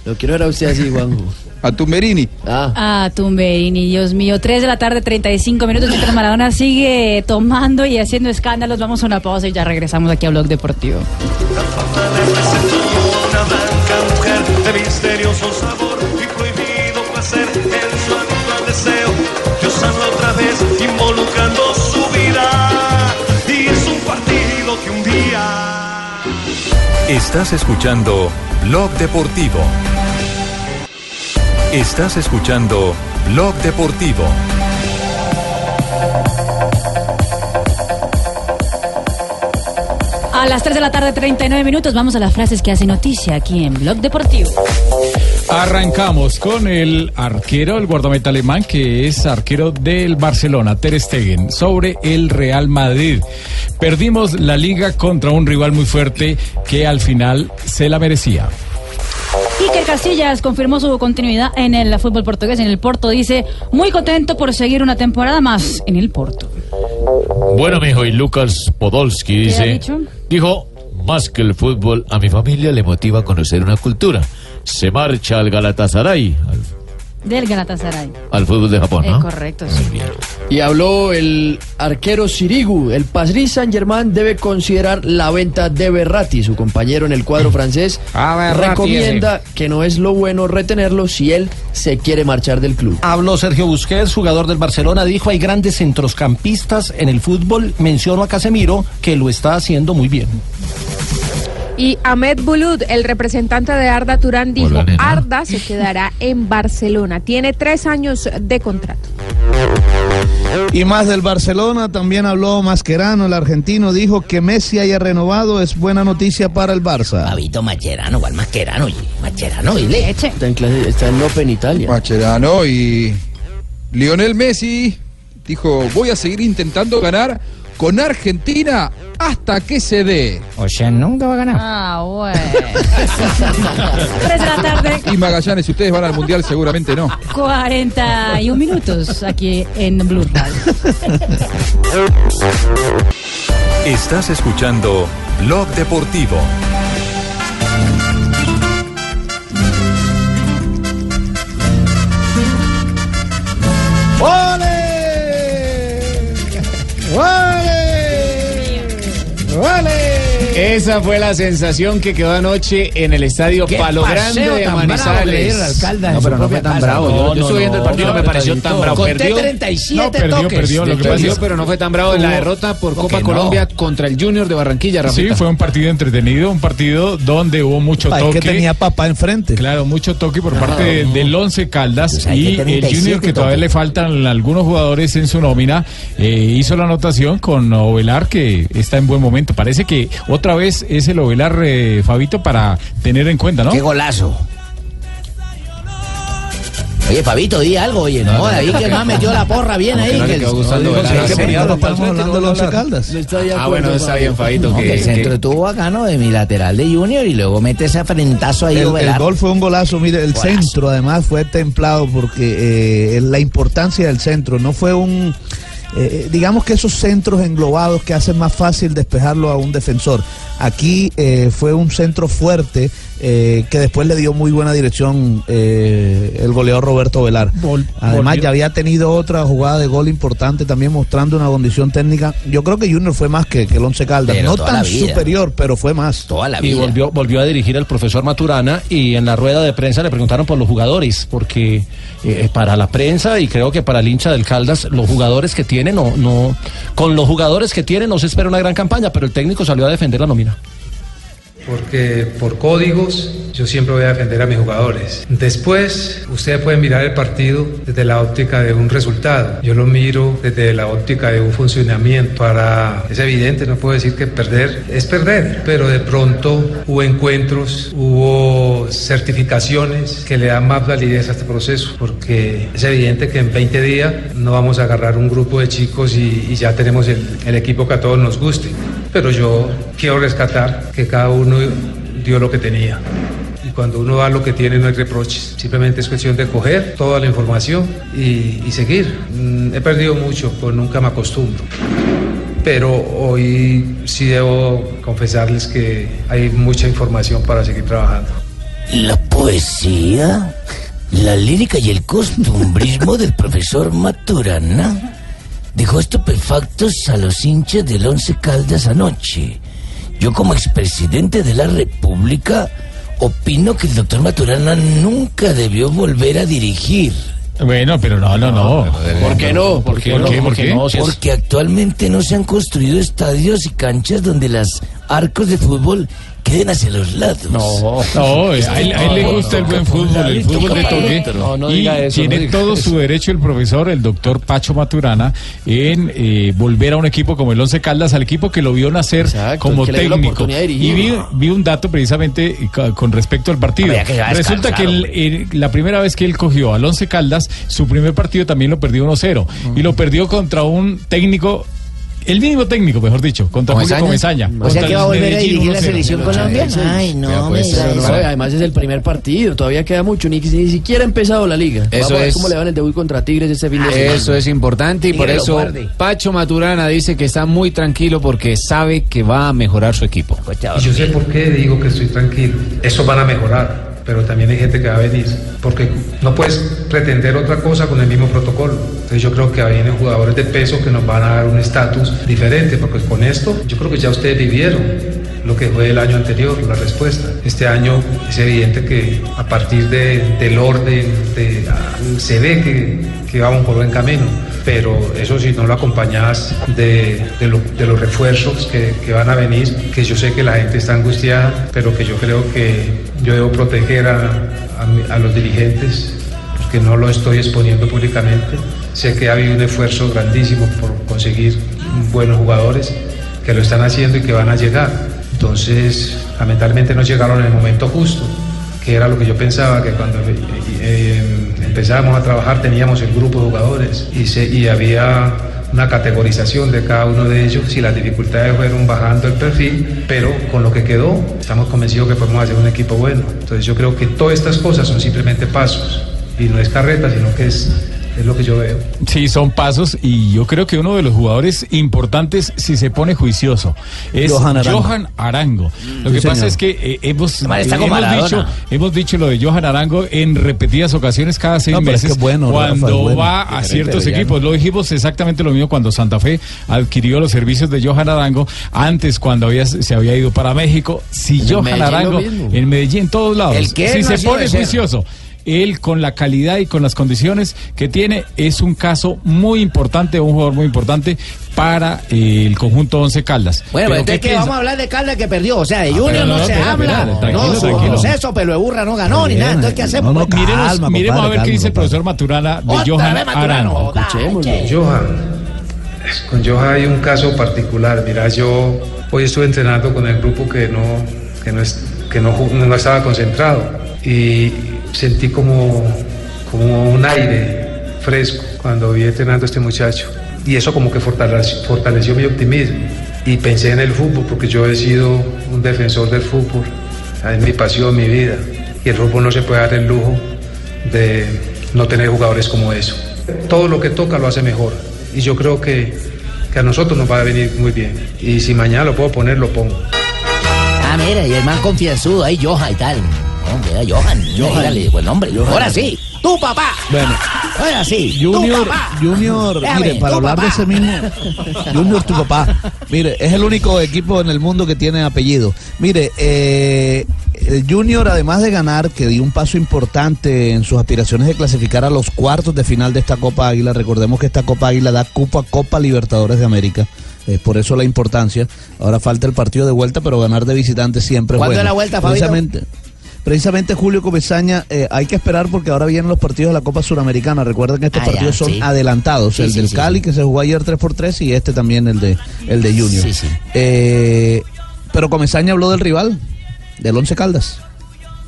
lo quiero ver a usted así, Juanjo. A Tumberini. Ah. Ah, Tumberini, Dios mío. 3 de la tarde, 35 minutos. Mientras Maradona sigue tomando y haciendo escándalos, vamos a una pausa y ya regresamos aquí a Blog Deportivo. Una blanca mujer de misterioso sabor y prohibido placer en su habitual deseo de usarla otra vez involucrando su vida y es un partido que un día Estás escuchando Blog Deportivo. Estás escuchando Blog Deportivo. A las 3 de la tarde, 39 minutos, vamos a las frases que hacen noticia aquí en Blog Deportivo. Arrancamos con el arquero, el guardameta alemán, que es arquero del Barcelona, Ter Stegen, sobre el Real Madrid. Perdimos la liga contra un rival muy fuerte que al final se la merecía. Iker Casillas confirmó su continuidad en el fútbol portugués. En el Porto dice, muy contento por seguir una temporada más en el Porto. Bueno, mijo, y Lucas Podolski ¿Qué ha dice, dicho? dijo, más que el fútbol, a mi familia le motiva a conocer una cultura. Se marcha al Galatasaray, al, Del Galatasaray. al fútbol de Japón, Eh, ¿no? correcto, sí. Y habló el arquero Sirigu. El Paris Saint-Germain debe considerar la venta de Berratti, su compañero en el cuadro francés. Ah, Berratti recomienda que no es lo bueno retenerlo si él se quiere marchar del club. Habló Sergio Busquets, jugador del Barcelona, dijo hay grandes centrocampistas en el fútbol. Mencionó a Casemiro que lo está haciendo muy bien. Y Ahmed Bulut, el representante de Arda Turán, dijo, Hola, nena. Arda se quedará en Barcelona. Tiene tres años de contrato. Y más del Barcelona, también habló Mascherano, el argentino, dijo que Messi haya renovado es buena noticia para el Barça. Pavito Mascherano, ¿cuál Mascherano? oye? Mascherano, dile. Está en, clase- está en Open Italia. Macherano y Lionel Messi dijo, voy a seguir intentando ganar con Argentina hasta que se dé. O sea, nunca va a ganar. Ah, bueno. 3 de la tarde, Y Magallanes, si ustedes van al Mundial, seguramente no. 41 minutos aquí en Blue. Estás escuchando Blog Deportivo. ¡Vale! ¡Vale! Esa fue la sensación que quedó anoche en el estadio Palo Grande de Manizales. alcalde no, pero no fue tan casa. bravo. No, yo yo no, estuve viendo el no, partido, no me pareció tan bravo. Conté Perdió, 37 no, perdió, toques. perdió. Lo que pasa perdió, es- pero no fue tan bravo en la derrota por ¿Cómo Copa no? Colombia contra el Junior de Barranquilla, Sí, Rafita. fue un partido entretenido, un partido donde hubo mucho Pa, toque. que tenía papá enfrente. Claro, mucho toque por parte de- del Once Caldas Pues y el 37 Junior que todavía le faltan algunos jugadores en su nómina eh, hizo la anotación con Ovelar que está en buen momento. Parece que otra vez es el Ovelar eh, Fabito para tener en cuenta, ¿no? Qué golazo. Oye, Fabito, di algo, oye, no, ahí que no metió la porra bien ahí. que gustando ese Caldas. Ah, bueno, está bien, Fabito. No, que, que el centro que- estuvo bacano de mi lateral de Junior y luego mete ese frentazo ahí. El, el gol fue un golazo, mire, el Golazo. centro además fue templado porque eh, la importancia del centro no fue un, eh, digamos que esos centros englobados que hacen más fácil despejarlo a un defensor. Aquí eh, fue un centro fuerte eh, que después le dio muy buena dirección eh, el goleador Roberto Velar. Además volvió- ya había tenido otra jugada de gol importante también mostrando una condición técnica. Yo creo que Junior fue más que, que el Once Caldas, Pero no tan vida. superior, pero fue más. Toda la y volvió, volvió a dirigir al profesor Maturana y en la rueda de prensa le preguntaron por los jugadores, porque eh, para la prensa y creo que para el hincha del Caldas, los jugadores que tiene, no, no, con los jugadores que tiene no se espera una gran campaña, pero el técnico salió a defender la nómina. Porque por códigos yo siempre voy a defender a mis jugadores. Después, ustedes pueden mirar el partido desde la óptica de un resultado. Yo lo miro desde la óptica de un funcionamiento. Es evidente, no puedo decir que perder es perder, pero de pronto hubo encuentros, hubo certificaciones que le dan más validez a este proceso, porque es evidente que en 20 días no vamos a agarrar un grupo de chicos y, ya tenemos el equipo que a todos nos guste. Pero yo quiero rescatar que cada uno dio lo que tenía. Y cuando uno da lo que tiene no hay reproches. Simplemente es cuestión de coger toda la información y, y seguir. Mm, He perdido mucho, pues nunca me acostumbro. Pero hoy sí debo confesarles que hay mucha información para seguir trabajando. La poesía, la lírica y el costumbrismo del profesor Maturana dejó estupefactos a los hinchas del Once Caldas anoche. Yo como expresidente de la República opino que el doctor Maturana nunca debió volver a dirigir. Bueno, pero no, no, no. ¿Por qué no? ¿Por qué? ¿Por qué? ¿Por qué? Porque actualmente no se han construido estadios y canchas donde las arcos de fútbol queden hacia los lados. No, no, a él, a él le gusta el buen fútbol, el fútbol de toque. No, no y diga eso, tiene no diga todo eso. su derecho el profesor, el doctor Pacho Maturana, en eh, volver a un equipo como el Once Caldas, al equipo que lo vio nacer como técnico. Y vi, vi un dato precisamente eh, con respecto al partido. Que Resulta que descansar, el- el- la primera vez que él cogió al Once Caldas, su primer partido también lo perdió 1-0. Y lo perdió contra un técnico. El mismo técnico, mejor dicho, contra Julio ¿Comesaña? O sea que va a volver a dirigir la 1-0. selección Colombia. Ay, no, Pero no, eso. además es el primer partido, todavía queda mucho, ni, ni siquiera ha empezado la liga. Eso Vamos a ver es- cómo le van el debut contra Tigres este fin de semana. Eso es importante y por eso. Pacho Maturana dice que está muy tranquilo porque sabe que va a mejorar su equipo. Y yo sé por qué digo que estoy tranquilo. Estos van a mejorar, pero también hay gente que va a venir. Porque no puedes pretender otra cosa con el mismo protocolo. Entonces yo creo que vienen jugadores de peso que nos van a dar un estatus diferente, porque con esto yo creo que ya ustedes vivieron lo que fue el año anterior, la respuesta. Este año es evidente que a partir de- del orden de- se ve que, vamos por buen camino, pero eso si no lo acompañas de, de lo- de los refuerzos que, van a venir, que yo sé que la gente está angustiada, pero que yo creo que yo debo proteger a, a los dirigentes, porque no lo estoy exponiendo públicamente. Sé que ha habido un esfuerzo grandísimo por conseguir buenos jugadores que lo están haciendo y que van a llegar. Entonces, lamentablemente no llegaron en el momento justo, que era lo que yo pensaba, que cuando eh, eh, empezábamos a trabajar teníamos el grupo de jugadores y, se- y había una categorización de cada uno de ellos y las dificultades fueron bajando el perfil, pero con lo que quedó estamos convencidos que podemos hacer un equipo bueno. Entonces yo creo que todas estas cosas son simplemente pasos y no es carreta, sino que es, es lo que yo veo. Sí, son pasos y yo creo que uno de los jugadores importantes, si se pone juicioso, es Johan Johan Arango. Arango. Lo Sí, que pasa es que eh, hemos, hemos, dicho, hemos dicho lo de Johan Arango en repetidas ocasiones cada seis No, pero es meses que es bueno, cuando Rafa, es bueno. va a ciertos equipos. Lo dijimos exactamente lo mismo cuando Santa Fe adquirió los servicios de Johan Arango, antes cuando había, se había ido para México. Si En Johan Medellín Arango, en Medellín, en todos lados, El que si no se pone ser. Él con la calidad y con las condiciones que tiene es un caso muy importante, un jugador muy importante para eh, el conjunto Once Caldas. Bueno, Pero, entonces ¿qué que vamos a hablar de Caldas que perdió. O sea, de Ah, Junior no, no, se habla. espera, tranquilo, no, tranquilo. proceso, pero burra no ganó ni nada. Entonces, ¿qué hacemos? No, no, miremos calma, miremos compadre, a ver calma, qué dice el profesor Maturana de Otra Johan Con Johan, con Johan hay un caso particular. Mira, yo hoy estuve entrenando con el grupo que no, que no, es, que no, no estaba concentrado y sentí como, como un aire fresco cuando vi entrenando a este muchacho. Y eso como que fortaleció, fortaleció mi optimismo. Y pensé en el fútbol porque yo he sido un defensor del fútbol. Es mi pasión, mi vida. Y el fútbol no se puede dar el lujo de no tener jugadores como eso. Todo lo que toca lo hace mejor. Y yo creo que, que a nosotros nos va a venir muy bien. Y si mañana lo puedo poner, lo pongo. Ah, mira, y el man confianzudo, ahí Johan y tal. Hombre, era Johan. Johan. Dale, buen nombre. Ahora sí, tu papá. Bueno, Ahora sí, Junior, tu papá. Junior, Déjame, mire, para hablar de ese mismo, Junior, tu papá, mire, es el único equipo en el mundo que tiene apellido. Mire, eh, el Junior, además de ganar, que dio un paso importante en sus aspiraciones de clasificar a los cuartos de final de esta Copa Águila, recordemos que esta Copa Águila da cupo a Copa Libertadores de América. eh, por eso la importancia. Ahora falta el partido de vuelta, pero ganar de visitante siempre es ¿Cuándo bueno. es la vuelta, Fabito? Precisamente, Precisamente Julio Comesaña, eh, hay que esperar porque ahora vienen los partidos de la Copa Suramericana. Recuerden que estos Ah, ya, partidos son sí. adelantados. Sí, el sí, del Cali, que se jugó ayer 3x3, y este también, el de, el de Junior. Eh, pero Comesaña habló del rival, del Once Caldas.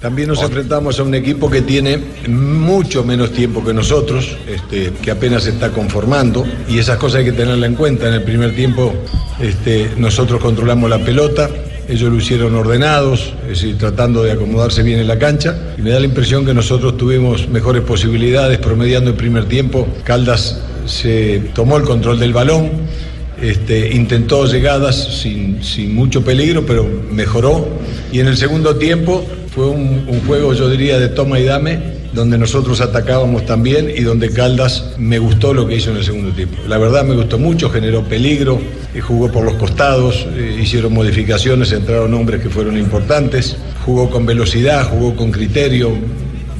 También nos enfrentamos a un equipo que tiene mucho menos tiempo que nosotros, este, que apenas se está conformando, y esas cosas hay que tenerla en cuenta. En el primer tiempo este, nosotros controlamos la pelota, ellos lo hicieron ordenados, es decir, tratando de acomodarse bien en la cancha, y me da la impresión que nosotros tuvimos mejores posibilidades promediando el primer tiempo. Caldas se tomó el control del balón, este, intentó llegadas sin, sin mucho peligro, pero mejoró. Y en el segundo tiempo fue un, juego, yo diría, de toma y dame, donde nosotros atacábamos también y donde Caldas me gustó lo que hizo en el segundo tiempo. La verdad me gustó mucho, generó peligro, eh, jugó por los costados, eh, hicieron modificaciones, entraron hombres que fueron importantes, jugó con velocidad, jugó con criterio,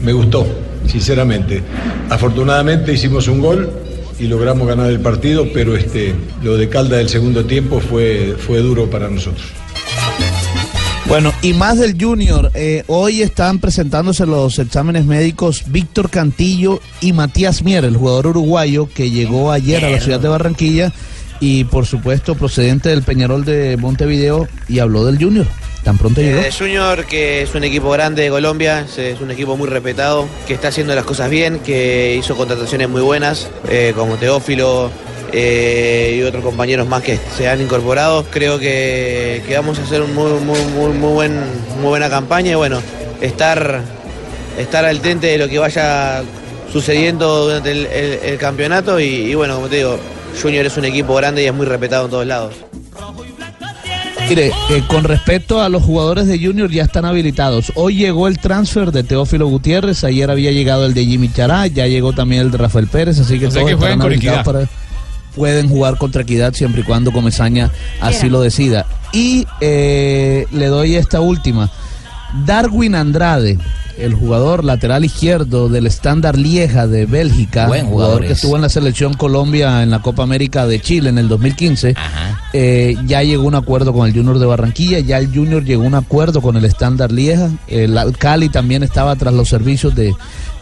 me gustó, sinceramente. Afortunadamente hicimos un gol y logramos ganar el partido, pero este, lo de Caldas del segundo tiempo fue, fue duro para nosotros. Bueno, y más del Junior. eh, hoy están presentándose los exámenes médicos Víctor Cantillo y Matías Mier, el jugador uruguayo que llegó ayer a la ciudad de Barranquilla y por supuesto procedente del Peñarol de Montevideo y habló del Junior. Tan pronto llegó. Eh, Junior, que es un equipo grande de Colombia, es- un equipo muy respetado, que está haciendo las cosas bien, que hizo contrataciones muy buenas, eh, como Teófilo eh, y otros compañeros más que se han incorporado. Creo que, que vamos a hacer un muy, muy, muy, muy, buen, muy buena campaña y bueno, estar, estar al tente de lo que vaya sucediendo durante el, el- el campeonato y, y bueno, como te digo, Junior es un equipo grande y es muy respetado en todos lados. Mire, eh, con respecto a los jugadores de Junior ya están habilitados. Hoy llegó el transfer de Teófilo Gutiérrez, ayer había llegado el de Jimmy Chará, ya llegó también el de Rafael Pérez, así que O sea todos que estarán habilitados para pueden jugar contra Equidad siempre y cuando Comesaña así lo decida. Y eh, le doy esta última. Darwin Andrade, el jugador lateral izquierdo del Standard Lieja de Bélgica, Buen jugador jugador que es. estuvo en la selección Colombia en la Copa América de Chile en el 2015, eh, ya llegó a un acuerdo con el Junior de Barranquilla, ya el Junior llegó a un acuerdo con el Standard Lieja, el Cali también estaba tras los servicios de,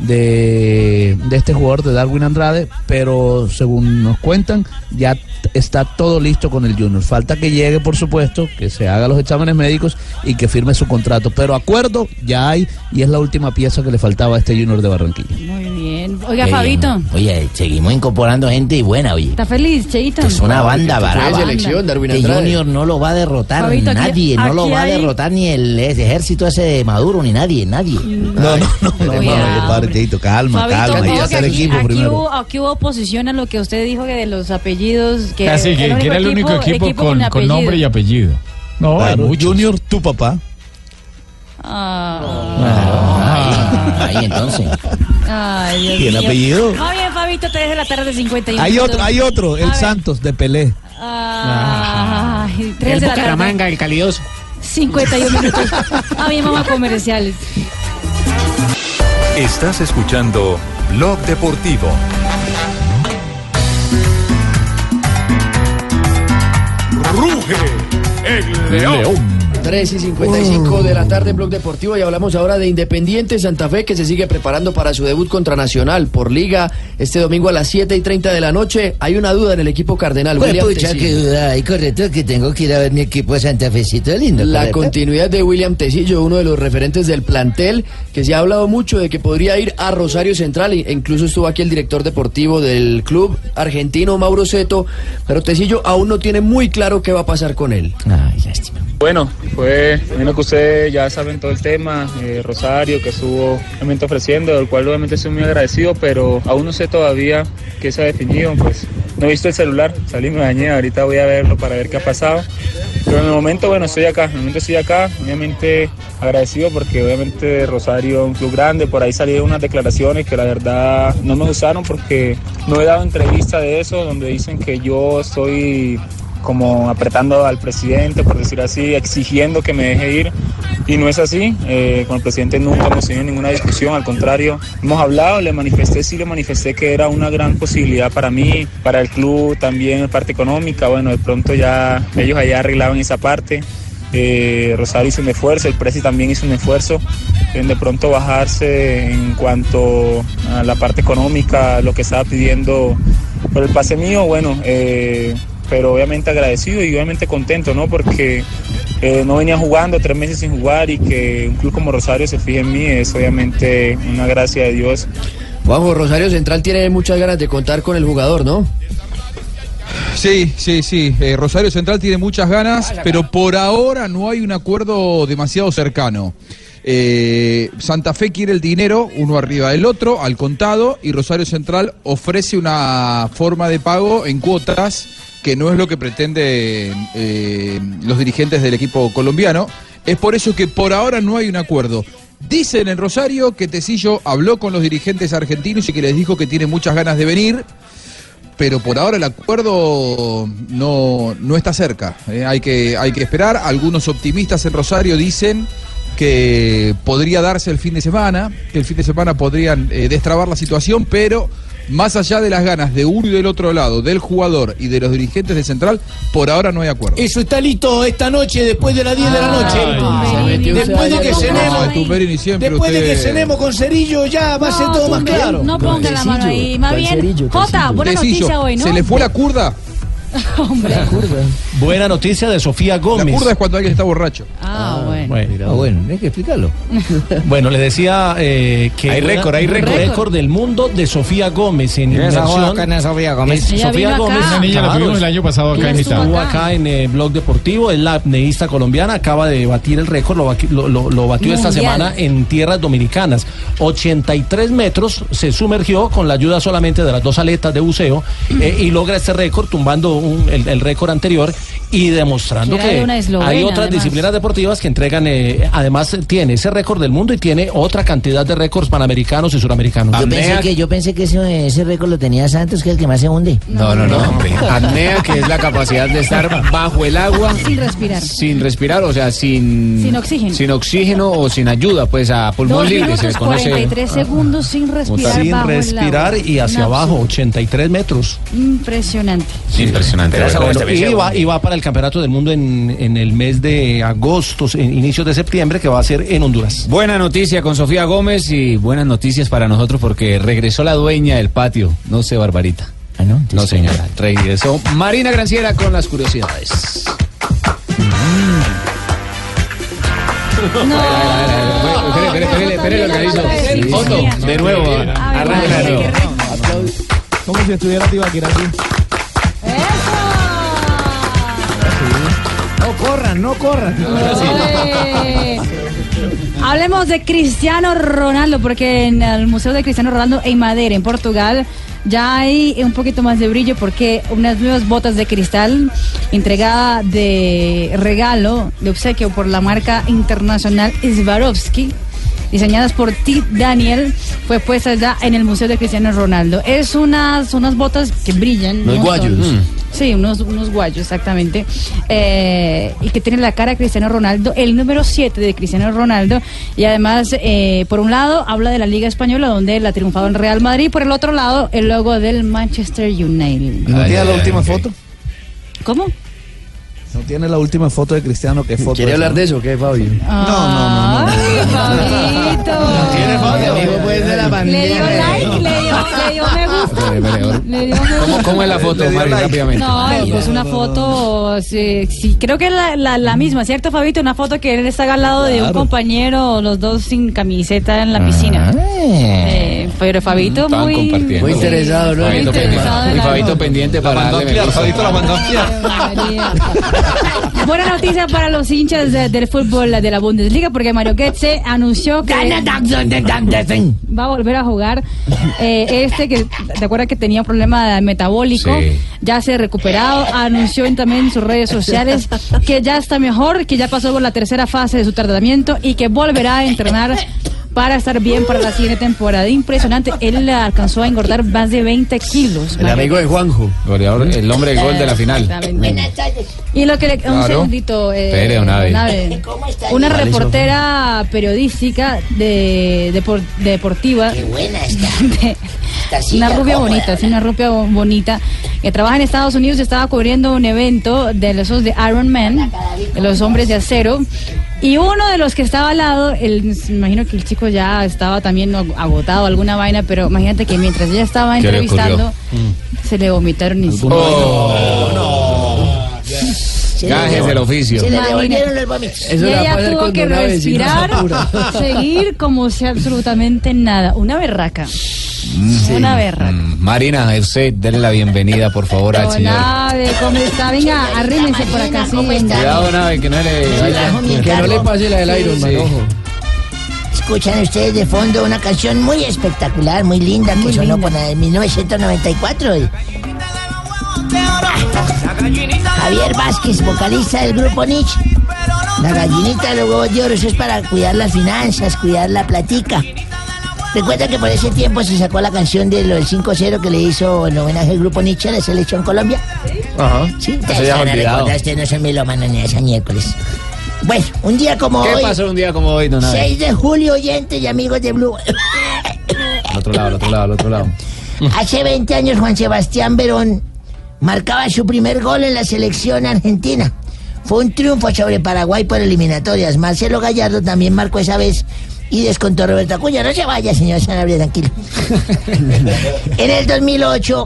de, de este jugador de Darwin Andrade, pero según nos cuentan, ya está todo listo con el Junior. Falta que llegue, por supuesto, que se haga los exámenes médicos y que firme su contrato, pero acuerdo ya hay y es la última pieza que le faltaba a este Junior de Barranquilla. Muy bien. Oiga, Fabito. Oye, seguimos incorporando gente y buena, oye. ¿está feliz, Cheito? Es una banda barata. selección, Darwin que Andrade. Junior no lo va a derrotar Fabito, aquí- nadie, no lo va a derrotar ni el ejército ese de Maduro, ni nadie, nadie. No, no, no, no, Cuidado. compadre, Cheito, calma, Fabito, calma, hay que supongo que hacer aquí, equipo aquí primero. hubo, aquí hubo oposición a lo que usted dijo que de los apellidos. Que Así que, que era el único equipo, con, con nombre y apellido. No, Claro. Junior, tu papá. Ah. Ahí entonces. Ay, Dios ¿Tiene mío. apellido? Muy bien, Fabito, 3 de la tarde, 51 Hay minutos. otro, hay otro, A el ver. Santos de Pelé. Ay, 3 El de la tarde, Bucaramanga, el calidoso. 51 minutos. Ah, bien, vamos a comerciales. Estás escuchando Blog Deportivo. Ruge el león. 3 y 55 de la tarde en Blog Deportivo y hablamos ahora de Independiente Santa Fe que se sigue preparando para su debut contra Nacional por Liga este domingo a las 7 y 30 de la noche. Hay una duda en el equipo cardenal. Pues William pucha, Tecillo. qué duda hay, correcto, que tengo que ir a ver mi equipo Santa Fecito lindo. La correcto. continuidad de William Tecillo, uno de los referentes del plantel, que se ha hablado mucho de que podría ir a Rosario Central, e incluso estuvo aquí el director deportivo del club argentino, Mauro Seto, pero Tecillo aún no tiene muy claro qué va a pasar con él. Bueno, fue, menos que ustedes ya saben todo el tema, eh, Rosario, que estuvo realmente ofreciendo, del cual obviamente estoy muy agradecido, pero aún no sé todavía qué se ha definido, pues no he visto el celular, salí, me bañé, ahorita voy a verlo para ver qué ha pasado. Pero en el momento, bueno, estoy acá, en el momento estoy acá, obviamente agradecido porque obviamente Rosario es un club grande, por ahí salieron unas declaraciones que la verdad no me gustaron porque no he dado entrevista de eso, donde dicen que yo estoy como apretando al presidente, por decir así, exigiendo que me deje ir. Y no es así. Eh, con el presidente nunca hemos tenido ninguna discusión, al contrario, hemos hablado, le manifesté, sí le manifesté que era una gran posibilidad para mí, para el club también, parte económica. Bueno, de pronto ya ellos allá arreglaban esa parte. Eh, Rosario hizo un esfuerzo, el Presi también hizo un esfuerzo en de pronto bajarse en cuanto a la parte económica, lo que estaba pidiendo por el pase mío, bueno, eh, pero obviamente agradecido y obviamente contento, ¿no? Porque eh, no venía jugando tres meses sin jugar y que un club como Rosario se fije en mí es obviamente una gracia de Dios. Juanjo, Rosario Central tiene muchas ganas de contar con el jugador, ¿no? Sí, sí, sí. Eh, Rosario Central tiene muchas ganas, pero por ahora no hay un acuerdo demasiado cercano. Eh, Santa Fe quiere el dinero, uno arriba del otro, al contado, y Rosario Central ofrece una forma de pago en cuotas que no es lo que pretenden eh, los dirigentes del equipo colombiano. Es por eso que por ahora no hay un acuerdo. Dicen en Rosario que Tecillo habló con los dirigentes argentinos y que les dijo que tiene muchas ganas de venir pero por ahora el acuerdo no, no está cerca. eh, hay, que, hay que esperar. Algunos optimistas en Rosario dicen que podría darse el fin de semana, que el fin de semana podrían eh, destrabar la situación, pero más allá de las ganas de uno y del otro lado, del jugador y de los dirigentes de Central, por ahora no hay acuerdo. Eso está listo esta noche, después de las 10 de la noche. después de que cenemos. No, Después de que cenemos con Cerillo, ya va a ser todo más claro. No ponga la mano ahí. Más bien, Jota, buena noticia hoy, ¿no? ¿Se le fue la curda? Buena noticia de Sofía La Gómez. curda es cuando alguien está borracho. Ah, bueno. Bueno, Ah, bueno, hay que explicarlo. Bueno, le decía eh, que Hay récord, hay récord. récord del mundo de Sofía Gómez en inmersión. acá en Sofía Gómez. Ella Sofía acá. Gómez. Esa niña la tuvimos el año pasado acá en estuvo acá. acá en eh, Blog Deportivo, es la apneísta colombiana, acaba de batir el récord, lo, lo- lo- lo batió esta semana en tierras dominicanas. 83 metros se sumergió con la ayuda solamente de las dos aletas de buceo eh, y logra este récord tumbando un- el, el récord anterior y demostrando Que eslovena, hay otras además. disciplinas deportivas que entregan, eh, además tiene ese récord del mundo y tiene otra cantidad de récords panamericanos y suramericanos. Yo pensé que, yo pensé que ese, ese récord lo tenía Santos, que es el que más se hunde. No, no, no, hombre. Apnea, que es la capacidad de estar bajo el agua Sin respirar. sin respirar, o sea, sin... Sin oxígeno. Sin oxígeno o sin ayuda, pues a pulmón libre, se le minutos conoce... 43 segundos sin respirar Sin bajo el respirar agua. y hacia Un abajo, absurdo. 83 metros. Impresionante. Impresionante. Bueno, y, va, y va para el Campeonato del Mundo en, en el mes de agosto, en inicios de septiembre, que va a ser en Honduras. Buena noticia con Sofía Gómez y buenas noticias para nosotros porque regresó la dueña del patio. No sé, Barbarita. Ah, no. No, señora. Regresó Marina Granciera con las curiosidades. Espere, espere, lo organizo. Otto, de nuevo, arranca. Como si estuviera Tibaquira aquí. No corran, no corran. Hablemos de Cristiano Ronaldo, porque en el Museo de Cristiano Ronaldo en Madeira, en Portugal, ya hay un poquito más de brillo porque unas nuevas botas de cristal entregada de regalo, de obsequio por la marca internacional Swarovski. Diseñadas por T. Daniel, fue puesta ya en el Museo de Cristiano Ronaldo. Es unas, unas botas que brillan. ¿no? guayos. Mm. Sí, unos, unos guayos, exactamente. Eh, y que tiene la cara de Cristiano Ronaldo, el número 7 de Cristiano Ronaldo. Y además, eh, por un lado, habla de la Liga Española, donde él ha triunfado en Real Madrid. Por el otro lado, el logo del Manchester United. ¿Y no tiene la última foto? ¿Cómo? No tiene la última foto de Cristiano que foto. ¿Quiere hablar de eso o qué, Fabio? No, no, no, no. ¿Tiene Fabio? Amigo, pues de la Le dio like, le dio, le dio ¿Cómo, cómo es la foto, Mari, rápidamente? No, pues una foto, sí, sí, creo que es la, la, la misma, ¿cierto, Fabito? Una foto que él está al lado de un Claro. compañero, los dos sin camiseta en la piscina. Eh, pero Fabito Estaban muy... Muy interesado, ¿no? Fabito Muy interesado pendiente. en Y la Fabito pendiente para mandó a. Fabito la mandó a. Buena noticia para los hinchas de- del fútbol de la Bundesliga porque Mario Götze anunció que va a volver a jugar. Eh, este que te acuerdas que tenía un problema metabólico, Sí. Ya se ha recuperado, anunció en también en sus redes sociales que ya está mejor, que ya pasó por la tercera fase de su tratamiento y que volverá a entrenar para estar bien para la siguiente temporada. Impresionante, él alcanzó a engordar más de 20 kilos. El amigo de Juanjo. Goleador, el hombre del gol de la final. Exactamente. Y lo que le. Un Claro. segundito. eh, Abe. Una ¿Cuál es? reportera periodística de, depor- deportiva. Qué buena está. una rubia bonita, sí, una rubia bo- bonita. Que trabaja en Estados Unidos y estaba cubriendo un evento de esos de Iron Man, de los hombres de acero. Y uno de los que estaba al lado, el, me imagino que el chico ya estaba también ag- agotado, alguna vaina, pero imagínate que mientras ella estaba ¿Qué le entrevistando, ocurrió? se le vomitaron encima. Gajes del oficio. Se le y ella tuvo que respirar, seguir como si absolutamente nada. Una berraca. Una berraca. Mm, Marina, usted dele la bienvenida, por favor, al señor. Ave, ¿cómo está? Venga, arrímense por acá. sí, venga. Cuidado, Nave, que no le vaya. Que no le pase la del Iron Man, Sí. ojo. Escuchan ustedes de fondo una canción muy espectacular, muy linda, que sonó por la de 1994. Javier Vázquez, vocalista del grupo Nietzsche. La gallinita de los huevos de oro, eso es para cuidar las finanzas, cuidar la platica. Recuerda que por ese tiempo se sacó la canción de lo del 5-0 que le hizo en homenaje al grupo Nietzsche a la selección Colombia. Ajá. Sí, ustedes ya van a recordar, ustedes no son melómanos ni ese miércoles. Bueno, un día como ¿Qué hoy, pasó un día como hoy, don Abe? 6 de julio, oyentes y amigos de Blue. Al otro lado, al otro lado, al otro lado. Hace 20 años Juan Sebastián Verón marcaba su primer gol en la selección argentina. Fue un triunfo sobre Paraguay por eliminatorias. Marcelo Gallardo también marcó esa vez y descontó Roberto Acuña. No se vaya, señor Sanabria, tranquilo. en el 2008,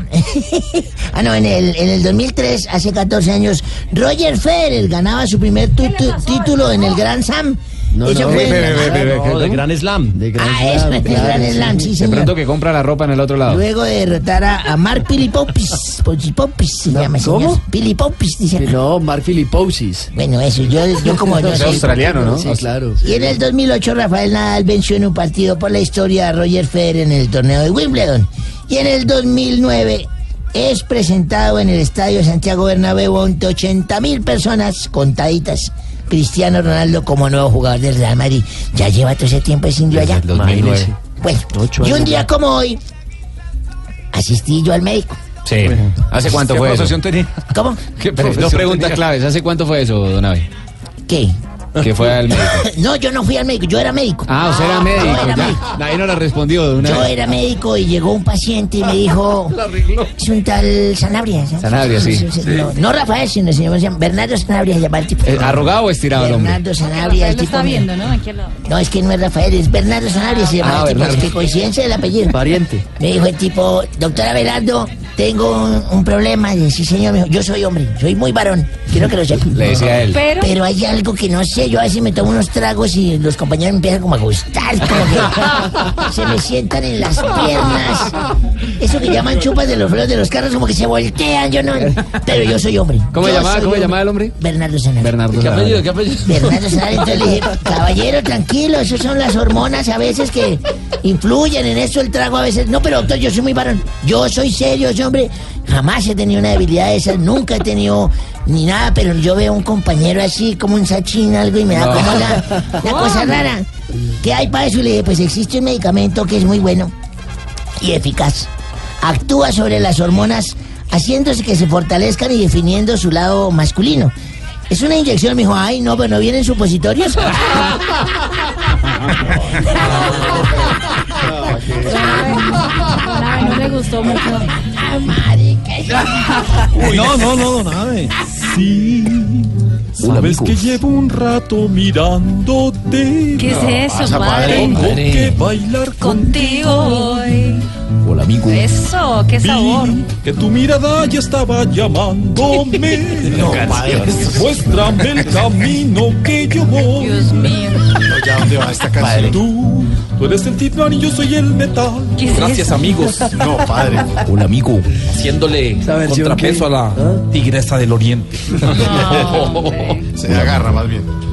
ah no, en el, en el 2003, hace 14 años, Roger Federer ganaba su primer tu- tu- título en el Grand Slam. Eso fue en la- No, de Gran Slam. De Ah, eso, el Gran Slam, sí, De señor. pronto que compra la ropa en el otro lado. Luego de derrotar a, a Mark Pilipopis, Popis se llama ¿cómo? señor. Pilipopis, dice. No, Mark Filipousis. Bueno, eso, yo, yo como no Es australiano, ¿no? Sí, claro. Y en el 2008 Rafael Nadal venció en un partido por la historia a Roger Federer en el torneo de Wimbledon. Y en el 2009 es presentado en el Estadio Santiago Bernabéu ante 80 mil personas contaditas. Cristiano Ronaldo como nuevo jugador del Real Madrid. Ya lleva todo ese tiempo ese indio allá. 2009. Bueno, y un día como hoy asistí yo al médico. Sí. ¿Hace cuánto ¿Qué fue eso? profesión tenía? ¿Cómo? ¿Qué Dos preguntas tenía? claves. ¿Hace cuánto fue eso, don Abe? ¿Qué? Que fue al médico. No, yo no fui al médico, yo era médico. Ah, usted era médico. Yo era ya. médico. Ahí no la respondió de una Yo vez. era médico y llegó un paciente y me dijo, es un tal Sanabria. ¿sabes? Sanabria, sí. No, no Rafael, sino el señor Bernardo Sanabria se llama el tipo. Eh, ¿Arrugado o estirado el hombre? Bernardo Sanabria, el tipo. está viendo, ¿no? Aquí. No, es que no es Rafael, es Bernardo Sanabria, se llama Ah, el tipo. Bernardo. Es que coincidencia del apellido. Pariente. Me dijo el tipo, doctora Belardo, tengo un, un problema. Y sí, señor, me dijo, yo soy hombre, soy muy varón. Quiero que lo sepa. Le decía él. Pero, Pero hay algo que no sé, yo a veces me tomo unos tragos y los compañeros me empiezan como a gustar, como que se me sientan en las piernas. Eso que llaman chupas de los frenos de los carros, como que se voltean, yo no. Pero yo soy hombre. ¿Cómo llamaba, cómo hombre. llamaba el hombre? Bernardo Sanabria. Bernardo. ¿Qué apellido? ¿Qué apellido? Bernardo Sanabria, entonces le dije, caballero, tranquilo, esas son las hormonas a veces que influyen en eso, el trago a veces. No, pero doctor, yo soy muy varón. Yo soy serio, soy hombre. Jamás he tenido una debilidad de esas, nunca he tenido ni nada, pero yo veo un compañero así, como un sachín, algo, y me da No. como la, la cosa rara. ¿Qué hay para eso? Y le dije, pues existe un medicamento que es muy bueno y eficaz. Actúa sobre las hormonas haciéndose que se fortalezcan y definiendo su lado masculino. Es una inyección, me dijo, ay, no, pero no vienen supositorios. No le gustó mucho. Ah, no, no, no, Abe. Sí. Sabes que llevo un rato mirándote. ¿Qué es eso, Pasa, padre? Tengo que bailar Contigo hoy. Hola, amigo. Eso, qué sabor. Que tu mirada ya estaba llamándome. No, padre. Muéstrame el camino que yo voy. Dios mío. ¿Ya dónde va esta canción? Tú, tú eres el titán y yo soy el metal. ¿Qué es Gracias, amigos. No, padre. Hola, amigo. Haciéndole contrapeso qué? a la tigresa del oriente. Se agarra más bien.